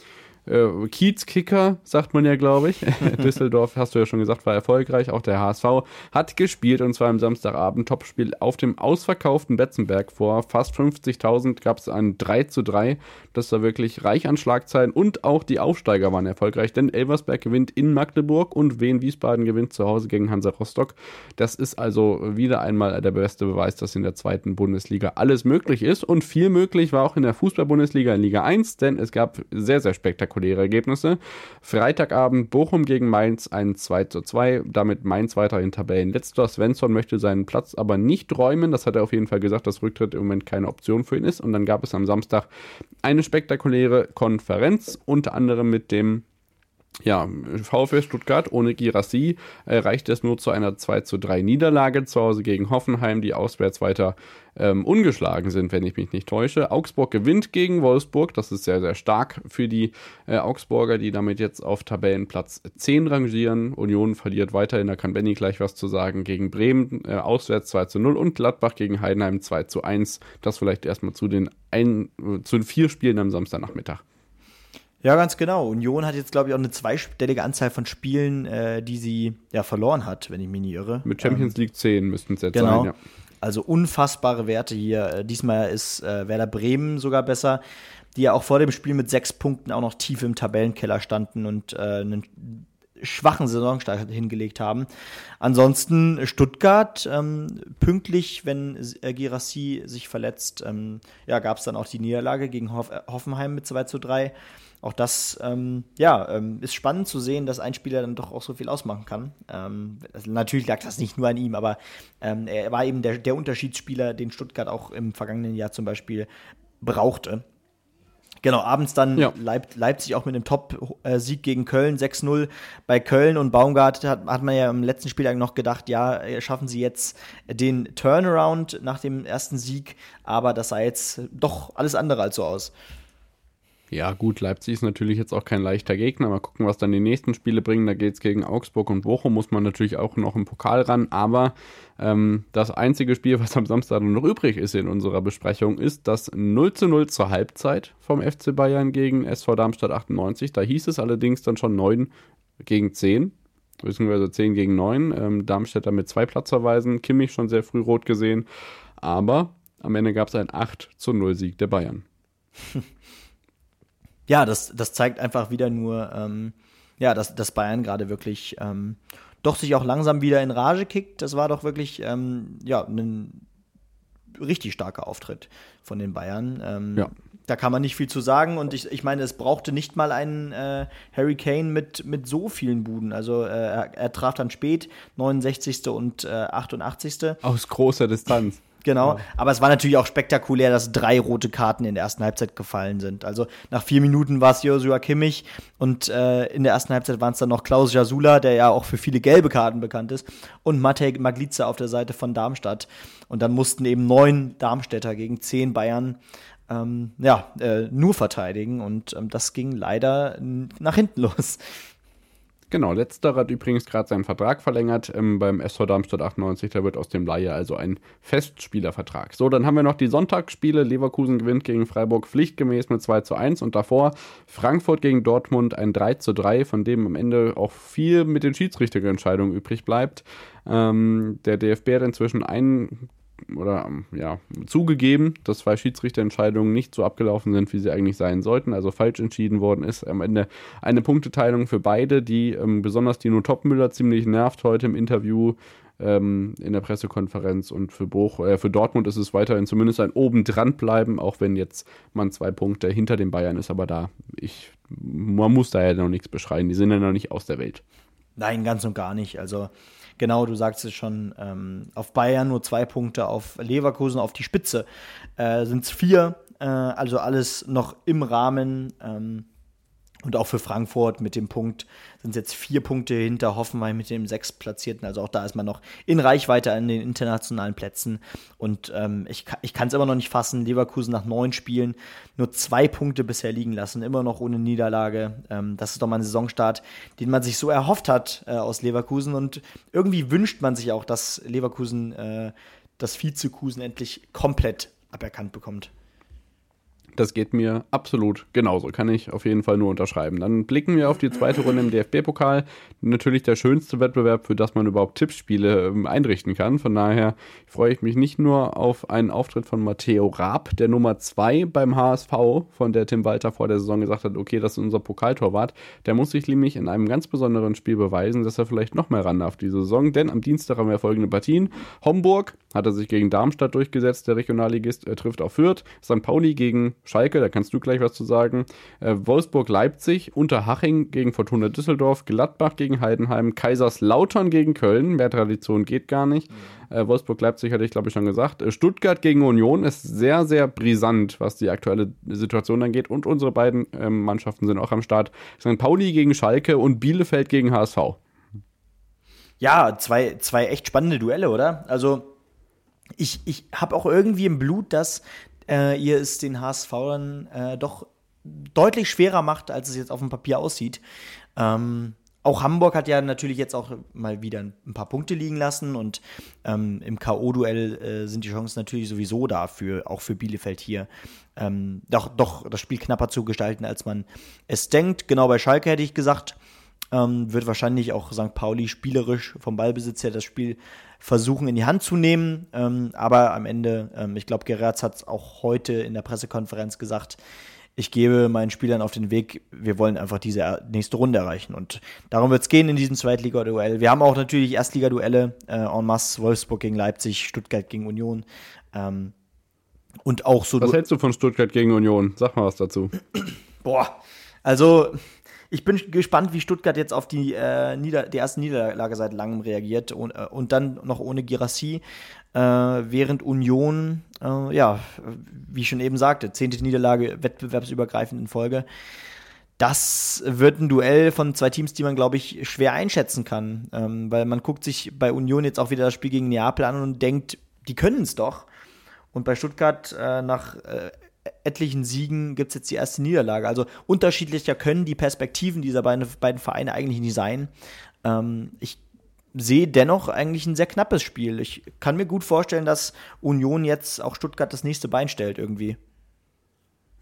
äh, Kiezkicker, sagt man ja, glaube ich. <laughs> Düsseldorf, hast du ja schon gesagt, war erfolgreich. Auch der HSV hat gespielt und zwar am Samstagabend Topspiel auf dem ausverkauften Betzenberg. Vor fast 50.000 gab es ein 3 zu 3. Das war wirklich reich an Schlagzeilen und auch die Aufsteiger waren erfolgreich, denn Elversberg gewinnt in Magdeburg und Wien Wiesbaden gewinnt zu Hause gegen Hansa Rostock. Das ist also wieder einmal der beste Beweis, dass in der zweiten Bundesliga alles möglich ist und viel möglich war auch in der Fußball-Bundesliga in Liga 1, denn es gab sehr, sehr spektakuläre Ergebnisse. Freitagabend Bochum gegen Mainz ein 2 zu 2, damit Mainz weiterhin Tabellenletzter. Svensson möchte seinen Platz aber nicht räumen, das hat er auf jeden Fall gesagt, dass Rücktritt im Moment keine Option für ihn ist und dann gab es am Samstag eine spektakuläre Konferenz, unter anderem mit dem ja, VfL Stuttgart ohne Girassi erreicht es nur zu einer 2 zu 3 Niederlage zu Hause gegen Hoffenheim, die auswärts weiter ähm, ungeschlagen sind, wenn ich mich nicht täusche. Augsburg gewinnt gegen Wolfsburg, das ist sehr, sehr stark für die äh, Augsburger, die damit jetzt auf Tabellenplatz 10 rangieren. Union verliert weiterhin, da kann Benny gleich was zu sagen, gegen Bremen äh, auswärts 2 zu 0 und Gladbach gegen Heidenheim 2 zu 1. Das vielleicht erstmal zu den, ein, äh, zu den vier Spielen am Samstagnachmittag. Ja, ganz genau. Union hat jetzt, glaube ich, auch eine zweistellige Anzahl von Spielen, äh, die sie ja verloren hat, wenn ich mich nicht irre. Mit Champions ähm, League 10 müssten es jetzt genau. sein, ja. Also unfassbare Werte hier. Äh, diesmal ist äh, Werder Bremen sogar besser, die ja auch vor dem Spiel mit sechs Punkten auch noch tief im Tabellenkeller standen und äh, einen schwachen Saisonstart hingelegt haben. Ansonsten Stuttgart, ähm, pünktlich, wenn äh, Girassi sich verletzt, ähm, ja, gab es dann auch die Niederlage gegen Hoff Hoffenheim mit 2 zu 3 auch das ähm, ja, ähm, ist spannend zu sehen, dass ein Spieler dann doch auch so viel ausmachen kann. Ähm, also natürlich lag das nicht nur an ihm, aber ähm, er war eben der, der Unterschiedsspieler, den Stuttgart auch im vergangenen Jahr zum Beispiel brauchte. Genau, abends dann ja. Leip Leipzig auch mit einem Top-Sieg gegen Köln, 6-0 bei Köln und Baumgart hat, hat man ja im letzten Spieltag noch gedacht, ja, schaffen sie jetzt den Turnaround nach dem ersten Sieg, aber das sah jetzt doch alles andere als so aus. Ja, gut, Leipzig ist natürlich jetzt auch kein leichter Gegner. Mal gucken, was dann die nächsten Spiele bringen. Da geht es gegen Augsburg und Bochum, muss man natürlich auch noch im Pokal ran. Aber ähm, das einzige Spiel, was am Samstag noch übrig ist in unserer Besprechung, ist das 0 zu 0 zur Halbzeit vom FC Bayern gegen SV Darmstadt 98. Da hieß es allerdings dann schon 9 gegen 10 beziehungsweise 10 gegen 9. Ähm, Darmstädter mit zwei Platzverweisen, Kimmich schon sehr früh rot gesehen. Aber am Ende gab es einen 8 zu 0 Sieg der Bayern. <laughs> ja, das, das zeigt einfach wieder nur, ähm, ja, dass, dass Bayern gerade wirklich ähm, doch sich auch langsam wieder in Rage kickt. Das war doch wirklich, ähm, ja, ein richtig starker Auftritt von den Bayern. Ähm, ja. Da kann man nicht viel zu sagen und ich, ich meine, es brauchte nicht mal einen äh, Harry Kane mit, mit so vielen Buden. Also äh, er, er traf dann spät, 69. und äh, 88. Aus großer Distanz. Genau, ja. aber es war natürlich auch spektakulär, dass drei rote Karten in der ersten Halbzeit gefallen sind. Also nach vier Minuten war es Joshua Kimmich und äh, in der ersten Halbzeit waren es dann noch Klaus Jasula, der ja auch für viele gelbe Karten bekannt ist, und Matej Maglica auf der Seite von Darmstadt. Und dann mussten eben neun Darmstädter gegen zehn Bayern ähm, ja, äh, nur verteidigen und ähm, das ging leider nach hinten <laughs> los. Genau, letzterer hat übrigens gerade seinen Vertrag verlängert ähm, beim SV Darmstadt 98. Da wird aus dem Laie also ein Festspielervertrag. So, dann haben wir noch die Sonntagsspiele. Leverkusen gewinnt gegen Freiburg pflichtgemäß mit 2 zu 1 und davor Frankfurt gegen Dortmund ein 3 zu 3, von dem am Ende auch viel mit den Schiedsrichterentscheidungen übrig bleibt. Ähm, der DFB hat inzwischen einen oder ja, zugegeben, dass zwei Schiedsrichterentscheidungen nicht so abgelaufen sind, wie sie eigentlich sein sollten, also falsch entschieden worden ist. Am Ende eine Punkteteilung für beide, die ähm, besonders Dino Topmüller ziemlich nervt heute im Interview ähm, in der Pressekonferenz und für, Boch, äh, für Dortmund ist es weiterhin zumindest ein oben dran bleiben, auch wenn jetzt man zwei Punkte hinter den Bayern ist, aber da, ich, man muss da ja noch nichts beschreien, die sind ja noch nicht aus der Welt. Nein, ganz und gar nicht. Also genau, du sagst es schon, ähm, auf Bayern nur zwei Punkte, auf Leverkusen auf die Spitze äh, sind es vier, äh, also alles noch im Rahmen. Ähm, und auch für Frankfurt mit dem Punkt sind es jetzt vier Punkte hinter Hoffenheim mit dem sechs Platzierten. Also auch da ist man noch in Reichweite an den internationalen Plätzen. Und ähm, ich, ich kann es immer noch nicht fassen. Leverkusen nach neun Spielen nur zwei Punkte bisher liegen lassen, immer noch ohne Niederlage. Ähm, das ist doch mal ein Saisonstart, den man sich so erhofft hat äh, aus Leverkusen. Und irgendwie wünscht man sich auch, dass Leverkusen äh, das Vizekusen endlich komplett aberkannt bekommt. Das geht mir absolut genauso, kann ich auf jeden Fall nur unterschreiben. Dann blicken wir auf die zweite Runde im DFB-Pokal. Natürlich der schönste Wettbewerb, für das man überhaupt Tippspiele ähm, einrichten kann. Von daher freue ich mich nicht nur auf einen Auftritt von Matteo Raab, der Nummer 2 beim HSV, von der Tim Walter vor der Saison gesagt hat, okay, das ist unser Pokaltorwart. Der muss sich nämlich in einem ganz besonderen Spiel beweisen, dass er vielleicht noch mehr ran darf diese Saison. Denn am Dienstag haben wir folgende Partien. Homburg hat er sich gegen Darmstadt durchgesetzt, der Regionalligist er trifft auf Fürth. St. Pauli gegen Schalke, da kannst du gleich was zu sagen. Äh, Wolfsburg-Leipzig, Unterhaching gegen Fortuna Düsseldorf, Gladbach gegen Heidenheim, Kaiserslautern gegen Köln. Mehr Tradition geht gar nicht. Äh, Wolfsburg-Leipzig hatte ich, glaube ich, schon gesagt. Äh, Stuttgart gegen Union ist sehr, sehr brisant, was die aktuelle Situation angeht. Und unsere beiden ähm, Mannschaften sind auch am Start. St. Pauli gegen Schalke und Bielefeld gegen HSV. Ja, zwei, zwei echt spannende Duelle, oder? Also, ich, ich habe auch irgendwie im Blut, dass äh, ihr es den HSV dann äh, doch deutlich schwerer macht, als es jetzt auf dem Papier aussieht. Ähm, auch Hamburg hat ja natürlich jetzt auch mal wieder ein paar Punkte liegen lassen und ähm, im K.O.-Duell äh, sind die Chancen natürlich sowieso da, auch für Bielefeld hier, ähm, doch, doch das Spiel knapper zu gestalten, als man es denkt. Genau bei Schalke hätte ich gesagt, ähm, wird wahrscheinlich auch St. Pauli spielerisch vom Ballbesitz her das Spiel versuchen in die Hand zu nehmen. Ähm, aber am Ende, ähm, ich glaube, Geratz hat es auch heute in der Pressekonferenz gesagt, ich gebe meinen Spielern auf den Weg, wir wollen einfach diese nächste Runde erreichen. Und darum wird es gehen in diesem Zweitliga-Duell. Wir haben auch natürlich Erstliga-Duelle, äh, en masse, Wolfsburg gegen Leipzig, Stuttgart gegen Union. Ähm, und auch so. Was hältst du von Stuttgart gegen Union? Sag mal was dazu. Boah, also ich bin gespannt, wie Stuttgart jetzt auf die, äh, Nieder die erste Niederlage seit langem reagiert und, äh, und dann noch ohne Girassi. Äh, während Union, äh, ja, wie ich schon eben sagte, zehnte Niederlage wettbewerbsübergreifend in Folge. Das wird ein Duell von zwei Teams, die man, glaube ich, schwer einschätzen kann. Ähm, weil man guckt sich bei Union jetzt auch wieder das Spiel gegen Neapel an und denkt, die können es doch. Und bei Stuttgart äh, nach äh, etlichen Siegen gibt es jetzt die erste Niederlage. Also unterschiedlicher können die Perspektiven dieser beiden, beiden Vereine eigentlich nicht sein. Ähm, ich sehe dennoch eigentlich ein sehr knappes Spiel. Ich kann mir gut vorstellen, dass Union jetzt auch Stuttgart das nächste Bein stellt irgendwie.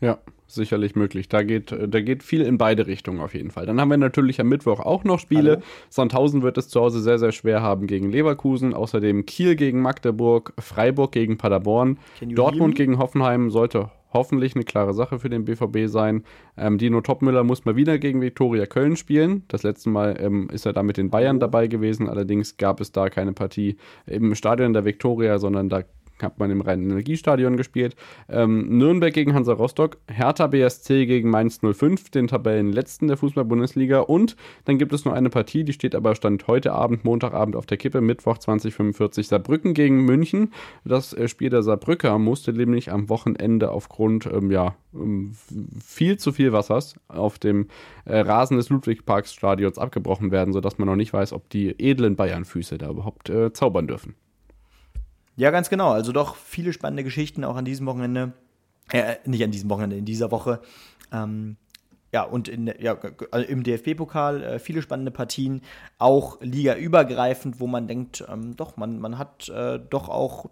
Ja, sicherlich möglich. Da geht, da geht viel in beide Richtungen auf jeden Fall. Dann haben wir natürlich am Mittwoch auch noch Spiele. Hallo. Sandhausen wird es zu Hause sehr, sehr schwer haben gegen Leverkusen. Außerdem Kiel gegen Magdeburg, Freiburg gegen Paderborn, Dortmund gegen Hoffenheim sollte hoffentlich eine klare Sache für den BVB sein. Ähm, Dino Topmüller muss mal wieder gegen Viktoria Köln spielen. Das letzte Mal ähm, ist er da mit den Bayern dabei gewesen. Allerdings gab es da keine Partie im Stadion der Viktoria, sondern da hat man im reinen Energiestadion gespielt. Ähm, Nürnberg gegen Hansa Rostock, Hertha BSC gegen Mainz 05, den Tabellenletzten der Fußball-Bundesliga. Und dann gibt es noch eine Partie, die steht aber Stand heute Abend, Montagabend auf der Kippe, Mittwoch 2045 Saarbrücken gegen München. Das äh, Spiel der Saarbrücker musste nämlich am Wochenende aufgrund ähm, ja, ähm, viel zu viel Wassers auf dem äh, Rasen des Ludwig-Parks-Stadions abgebrochen werden, sodass man noch nicht weiß, ob die edlen Bayern-Füße da überhaupt äh, zaubern dürfen. Ja, ganz genau. Also doch viele spannende Geschichten auch an diesem Wochenende. Äh, nicht an diesem Wochenende, in dieser Woche. Ähm, ja, und in, ja, also im DFB-Pokal äh, viele spannende Partien, auch ligaübergreifend, wo man denkt, ähm, doch, man, man hat äh, doch auch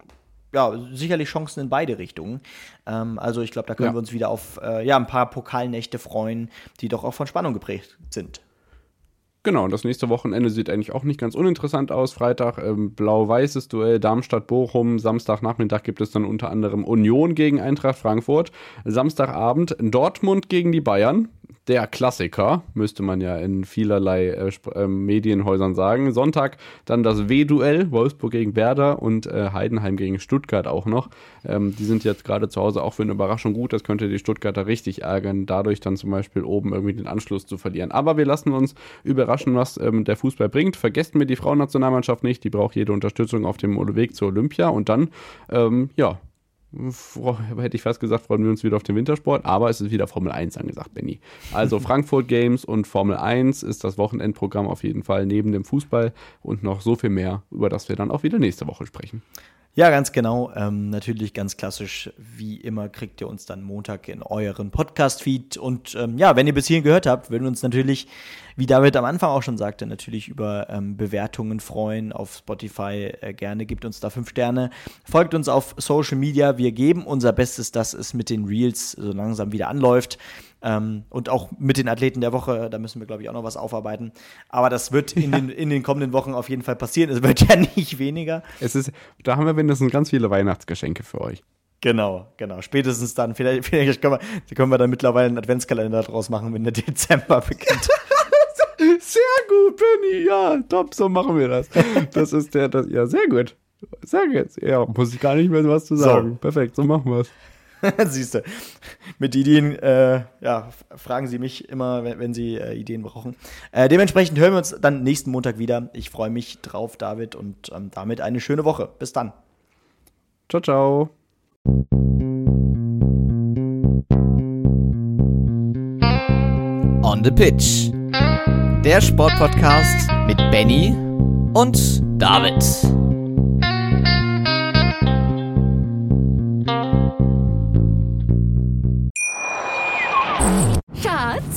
ja, sicherlich Chancen in beide Richtungen. Ähm, also ich glaube, da können ja. wir uns wieder auf äh, ja, ein paar Pokalnächte freuen, die doch auch von Spannung geprägt sind. Genau, und das nächste Wochenende sieht eigentlich auch nicht ganz uninteressant aus. Freitag ähm, blau-weißes Duell Darmstadt-Bochum. Samstagnachmittag gibt es dann unter anderem Union gegen Eintracht Frankfurt. Samstagabend Dortmund gegen die Bayern der Klassiker, müsste man ja in vielerlei äh, äh, Medienhäusern sagen. Sonntag dann das W-Duell, Wolfsburg gegen Werder und äh, Heidenheim gegen Stuttgart auch noch. Ähm, die sind jetzt gerade zu Hause auch für eine Überraschung gut. Das könnte die Stuttgarter richtig ärgern, dadurch dann zum Beispiel oben irgendwie den Anschluss zu verlieren. Aber wir lassen uns überraschen, was ähm, der Fußball bringt. Vergesst mir die Frauennationalmannschaft nicht, die braucht jede Unterstützung auf dem Weg zur Olympia. Und dann, ähm, ja, hätte ich fast gesagt, freuen wir uns wieder auf den Wintersport, aber es ist wieder Formel 1 angesagt, Benny. Also <laughs> Frankfurt Games und Formel 1 ist das Wochenendprogramm auf jeden Fall neben dem Fußball und noch so viel mehr, über das wir dann auch wieder nächste Woche sprechen. Ja, ganz genau. Ähm, natürlich ganz klassisch, wie immer, kriegt ihr uns dann Montag in euren Podcast-Feed. Und ähm, ja, wenn ihr bis hierhin gehört habt, würden wir uns natürlich, wie David am Anfang auch schon sagte, natürlich über ähm, Bewertungen freuen auf Spotify. Äh, gerne gebt uns da fünf Sterne. Folgt uns auf Social Media. Wir geben unser Bestes, dass es mit den Reels so langsam wieder anläuft. Ähm, und auch mit den Athleten der Woche, da müssen wir, glaube ich, auch noch was aufarbeiten. Aber das wird in, ja. den, in den kommenden Wochen auf jeden Fall passieren. Es wird <laughs> ja nicht weniger. Es ist, da haben wir mindestens ganz viele Weihnachtsgeschenke für euch. Genau, genau. Spätestens dann, vielleicht, <laughs> vielleicht können, wir, können wir dann mittlerweile einen Adventskalender draus machen, wenn der Dezember beginnt. <laughs> sehr gut, Penny. Ja, top, so machen wir das. Das ist der, das, ja, sehr gut. Sehr gut. Ja, muss ich gar nicht mehr was zu sagen. So. Perfekt, so machen wir es. <laughs> Siehst du. Mit Ideen, äh, ja, fragen Sie mich immer, wenn, wenn Sie äh, Ideen brauchen. Äh, dementsprechend hören wir uns dann nächsten Montag wieder. Ich freue mich drauf, David, und ähm, damit eine schöne Woche. Bis dann. Ciao, ciao. On the Pitch. Der Sportpodcast mit Benny und David.